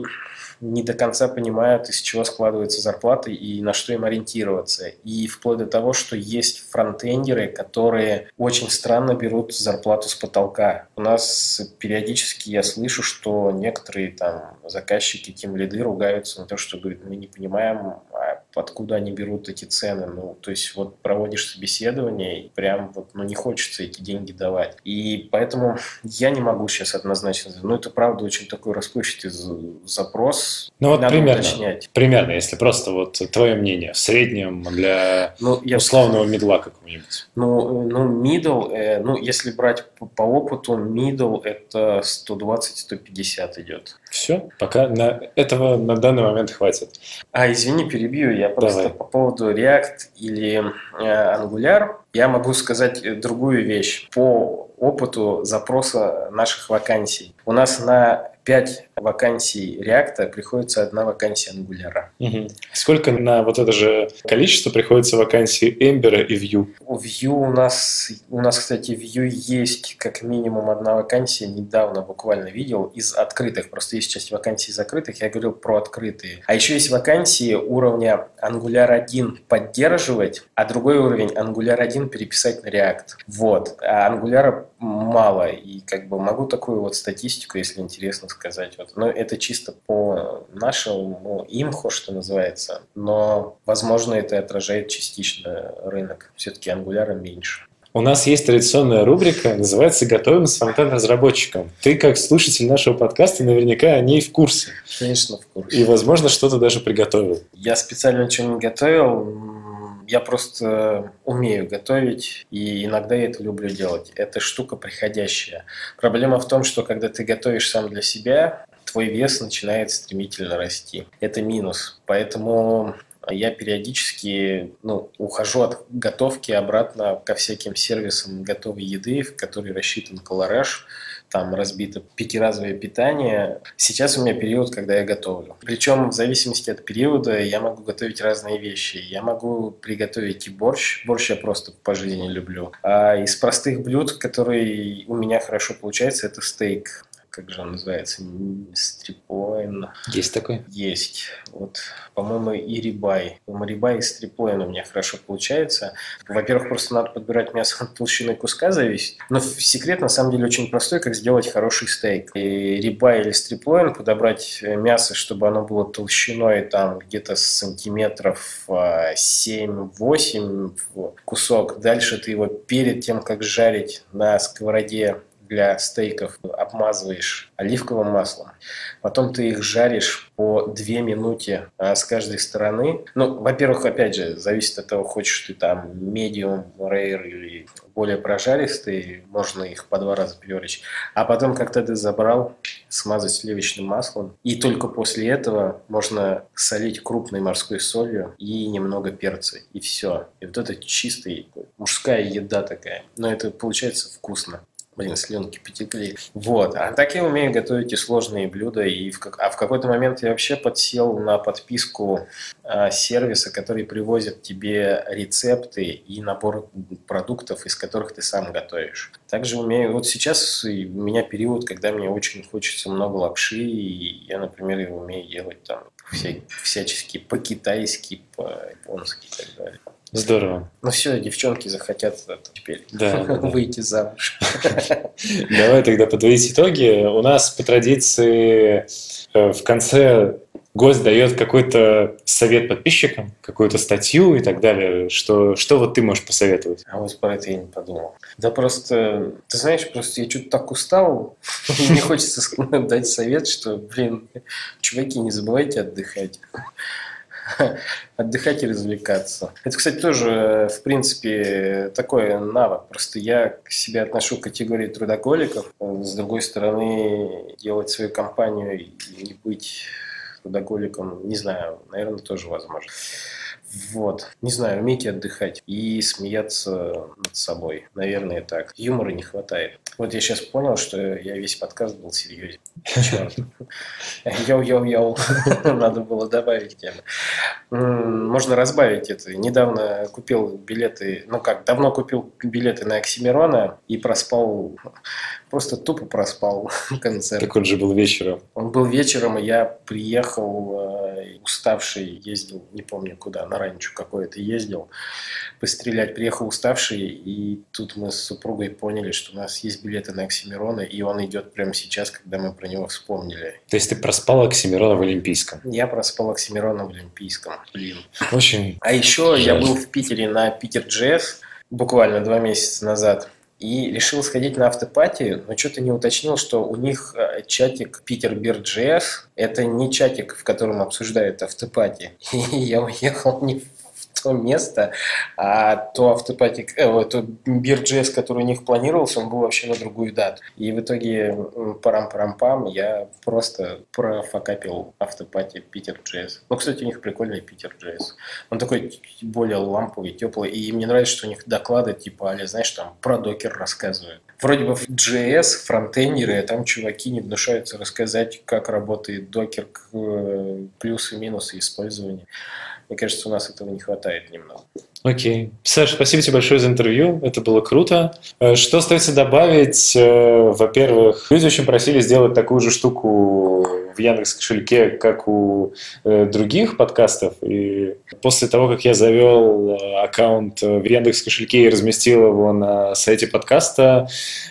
Speaker 2: не до конца понимают, из чего складывается зарплата и на что им ориентироваться. И вплоть до того, что есть фронтендеры, которые очень странно берут зарплату с потолка. У нас периодически я слышу, что некоторые там заказчики, тем лиды ругаются на то, что говорят, мы не понимаем, а откуда они берут эти цены. Ну, то есть вот проводишь собеседование, и прям вот, ну, не хочется эти деньги давать. И поэтому я не могу сейчас однозначно, ну, это правда очень такой расплывчатый запрос.
Speaker 1: Ну, вот Надо примерно, уточнять. примерно, если просто вот твое мнение в среднем для ну, я... условного медла какого-нибудь.
Speaker 2: Ну, ну, middle, э, ну, если брать по, по опыту, middle это 120-150 идет.
Speaker 1: Все, пока на этого на данный момент хватит.
Speaker 2: А, извини, перебью, я просто Давай. по поводу React или э, Angular, я могу сказать другую вещь. По опыту запроса наших вакансий. У нас на 5 вакансий React приходится одна вакансия Angular.
Speaker 1: Угу. Сколько на вот это же количество приходится вакансий Ember и Vue?
Speaker 2: У Vue у нас, у нас, кстати, Vue есть как минимум одна вакансия, недавно буквально видел, из открытых. Просто есть часть вакансий закрытых, я говорил про открытые. А еще есть вакансии уровня Angular 1 поддерживать, а другой уровень Angular 1 переписать на React. Вот. А Angular мало, и как бы могу такую вот статистику, если интересно сказать. Вот. Но это чисто по нашему имху, что называется. Но, возможно, это отражает частично рынок. Все-таки ангуляра меньше.
Speaker 1: У нас есть традиционная рубрика, называется «Готовим с фронтенд-разработчиком». Ты, как слушатель нашего подкаста, наверняка о ней в курсе.
Speaker 2: Конечно, в курсе.
Speaker 1: И, возможно, что-то даже приготовил.
Speaker 2: Я специально ничего не готовил. Я просто умею готовить, и иногда я это люблю делать. Это штука приходящая. Проблема в том, что когда ты готовишь сам для себя, твой вес начинает стремительно расти. Это минус. Поэтому я периодически ну, ухожу от готовки обратно ко всяким сервисам готовой еды, в которые рассчитан колораж там разбито пятиразовое питание. Сейчас у меня период, когда я готовлю. Причем в зависимости от периода я могу готовить разные вещи. Я могу приготовить и борщ. Борщ я просто по жизни люблю. А из простых блюд, которые у меня хорошо получается, это стейк как же он называется, стрипоин.
Speaker 1: Есть такой?
Speaker 2: Есть. Вот, по-моему, и рибай. По-моему, рибай и стрипоин у меня хорошо получается. Во-первых, просто надо подбирать мясо от толщины куска зависит. Но секрет на самом деле очень простой, как сделать хороший стейк. И рибай или стриплоин, подобрать мясо, чтобы оно было толщиной там где-то сантиметров 7-8 кусок. Дальше ты его перед тем, как жарить на сковороде для стейков обмазываешь оливковым маслом, потом ты их жаришь по 2 минуты а, с каждой стороны. Ну, во-первых, опять же, зависит от того, хочешь ты там medium, rare или более прожаристые, можно их по два раза переварить. А потом, когда ты забрал, смазать сливочным маслом. И только после этого можно солить крупной морской солью и немного перца. И все. И вот это чистая мужская еда такая. Но это получается вкусно. Блин, слюнки потекли. Вот. А так я умею готовить и сложные блюда. И в как... А в какой-то момент я вообще подсел на подписку а, сервиса, который привозит тебе рецепты и набор продуктов, из которых ты сам готовишь. Также умею... Вот сейчас у меня период, когда мне очень хочется много лапши, и я, например, умею делать там вся... всячески по-китайски, по-японски и так далее.
Speaker 1: Здорово.
Speaker 2: Ну все, девчонки захотят теперь да, выйти замуж.
Speaker 1: Давай тогда подводить итоги. У нас по традиции э, в конце гость дает какой-то совет подписчикам, какую-то статью и так далее. Что, что вот ты можешь посоветовать?
Speaker 2: А вот про это я не подумал. Да просто, ты знаешь, просто я что-то так устал, мне хочется дать совет, что, блин, чуваки, не забывайте отдыхать. отдыхать и развлекаться. Это, кстати, тоже, в принципе, такой навык. Просто я к себе отношу к категории трудоголиков. С другой стороны, делать свою компанию и не быть трудоголиком, не знаю, наверное, тоже возможно. Вот. Не знаю, умейте отдыхать и смеяться над собой. Наверное, так. Юмора не хватает. Вот я сейчас понял, что я весь подкаст был серьезен. Черт. Йоу-йоу-йоу. Надо было добавить тему. Можно разбавить это. Недавно купил билеты, ну как, давно купил билеты на Оксимирона и проспал просто тупо проспал концерт.
Speaker 1: Так он же был вечером.
Speaker 2: Он был вечером, и я приехал э, уставший, ездил, не помню куда, на ранчо какое-то ездил, пострелять. Приехал уставший, и тут мы с супругой поняли, что у нас есть билеты на Оксимирона, и он идет прямо сейчас, когда мы про него вспомнили.
Speaker 1: То есть ты проспал Оксимирона в Олимпийском?
Speaker 2: Я проспал Оксимирона в Олимпийском, блин.
Speaker 1: Очень
Speaker 2: А еще я был в Питере на Питер Джесс буквально два месяца назад и решил сходить на автопати, но что-то не уточнил, что у них э, чатик Питер Бирджес – это не чатик, в котором обсуждают автопати. И я уехал не то место, а то автопатик, э, то Бирджес, который у них планировался, он был вообще на другую дату. И в итоге парам-парам-пам я просто профокапил автопати Питер Джесс. Ну, кстати, у них прикольный Питер Джесс. Он такой более ламповый, теплый. И мне нравится, что у них доклады типа, али, знаешь, там про докер рассказывают. Вроде бы в JS, фронтендеры, а там чуваки не гнушаются рассказать, как работает докер, э, плюсы и минусы использования. Мне кажется, у нас этого не хватает немного.
Speaker 1: Окей. Саш, спасибо тебе большое за интервью. Это было круто. Э, что остается добавить? Э, во-первых, люди очень просили сделать такую же штуку в Яндекс кошельке, как у э, других подкастов. И после того, как я завел э, аккаунт в Яндекс кошельке и разместил его на сайте подкаста,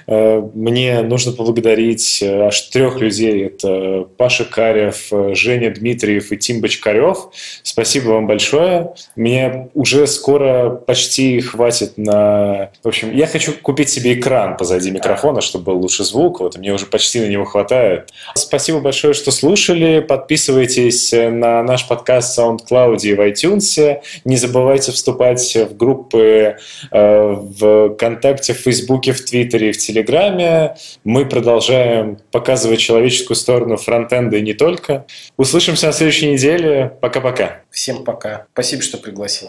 Speaker 1: э, мне нужно поблагодарить э, аж трех людей. Это Паша Карев, э, Женя Дмитриев и Тим Бочкарев. Спасибо вам большое. Мне уже скоро почти хватит на... В общем, я хочу купить себе экран позади микрофона, чтобы был лучше звук. Вот, мне уже почти на него хватает. Спасибо большое, что слушали. Подписывайтесь на наш подкаст SoundCloud и в iTunes. Не забывайте вступать в группы э, в ВКонтакте, в Фейсбуке, в Твиттере в Телеграме. Мы продолжаем показывать человеческую сторону фронтенда и не только. Услышимся на следующей неделе. Пока-пока.
Speaker 2: Всем пока. Спасибо, что пригласил.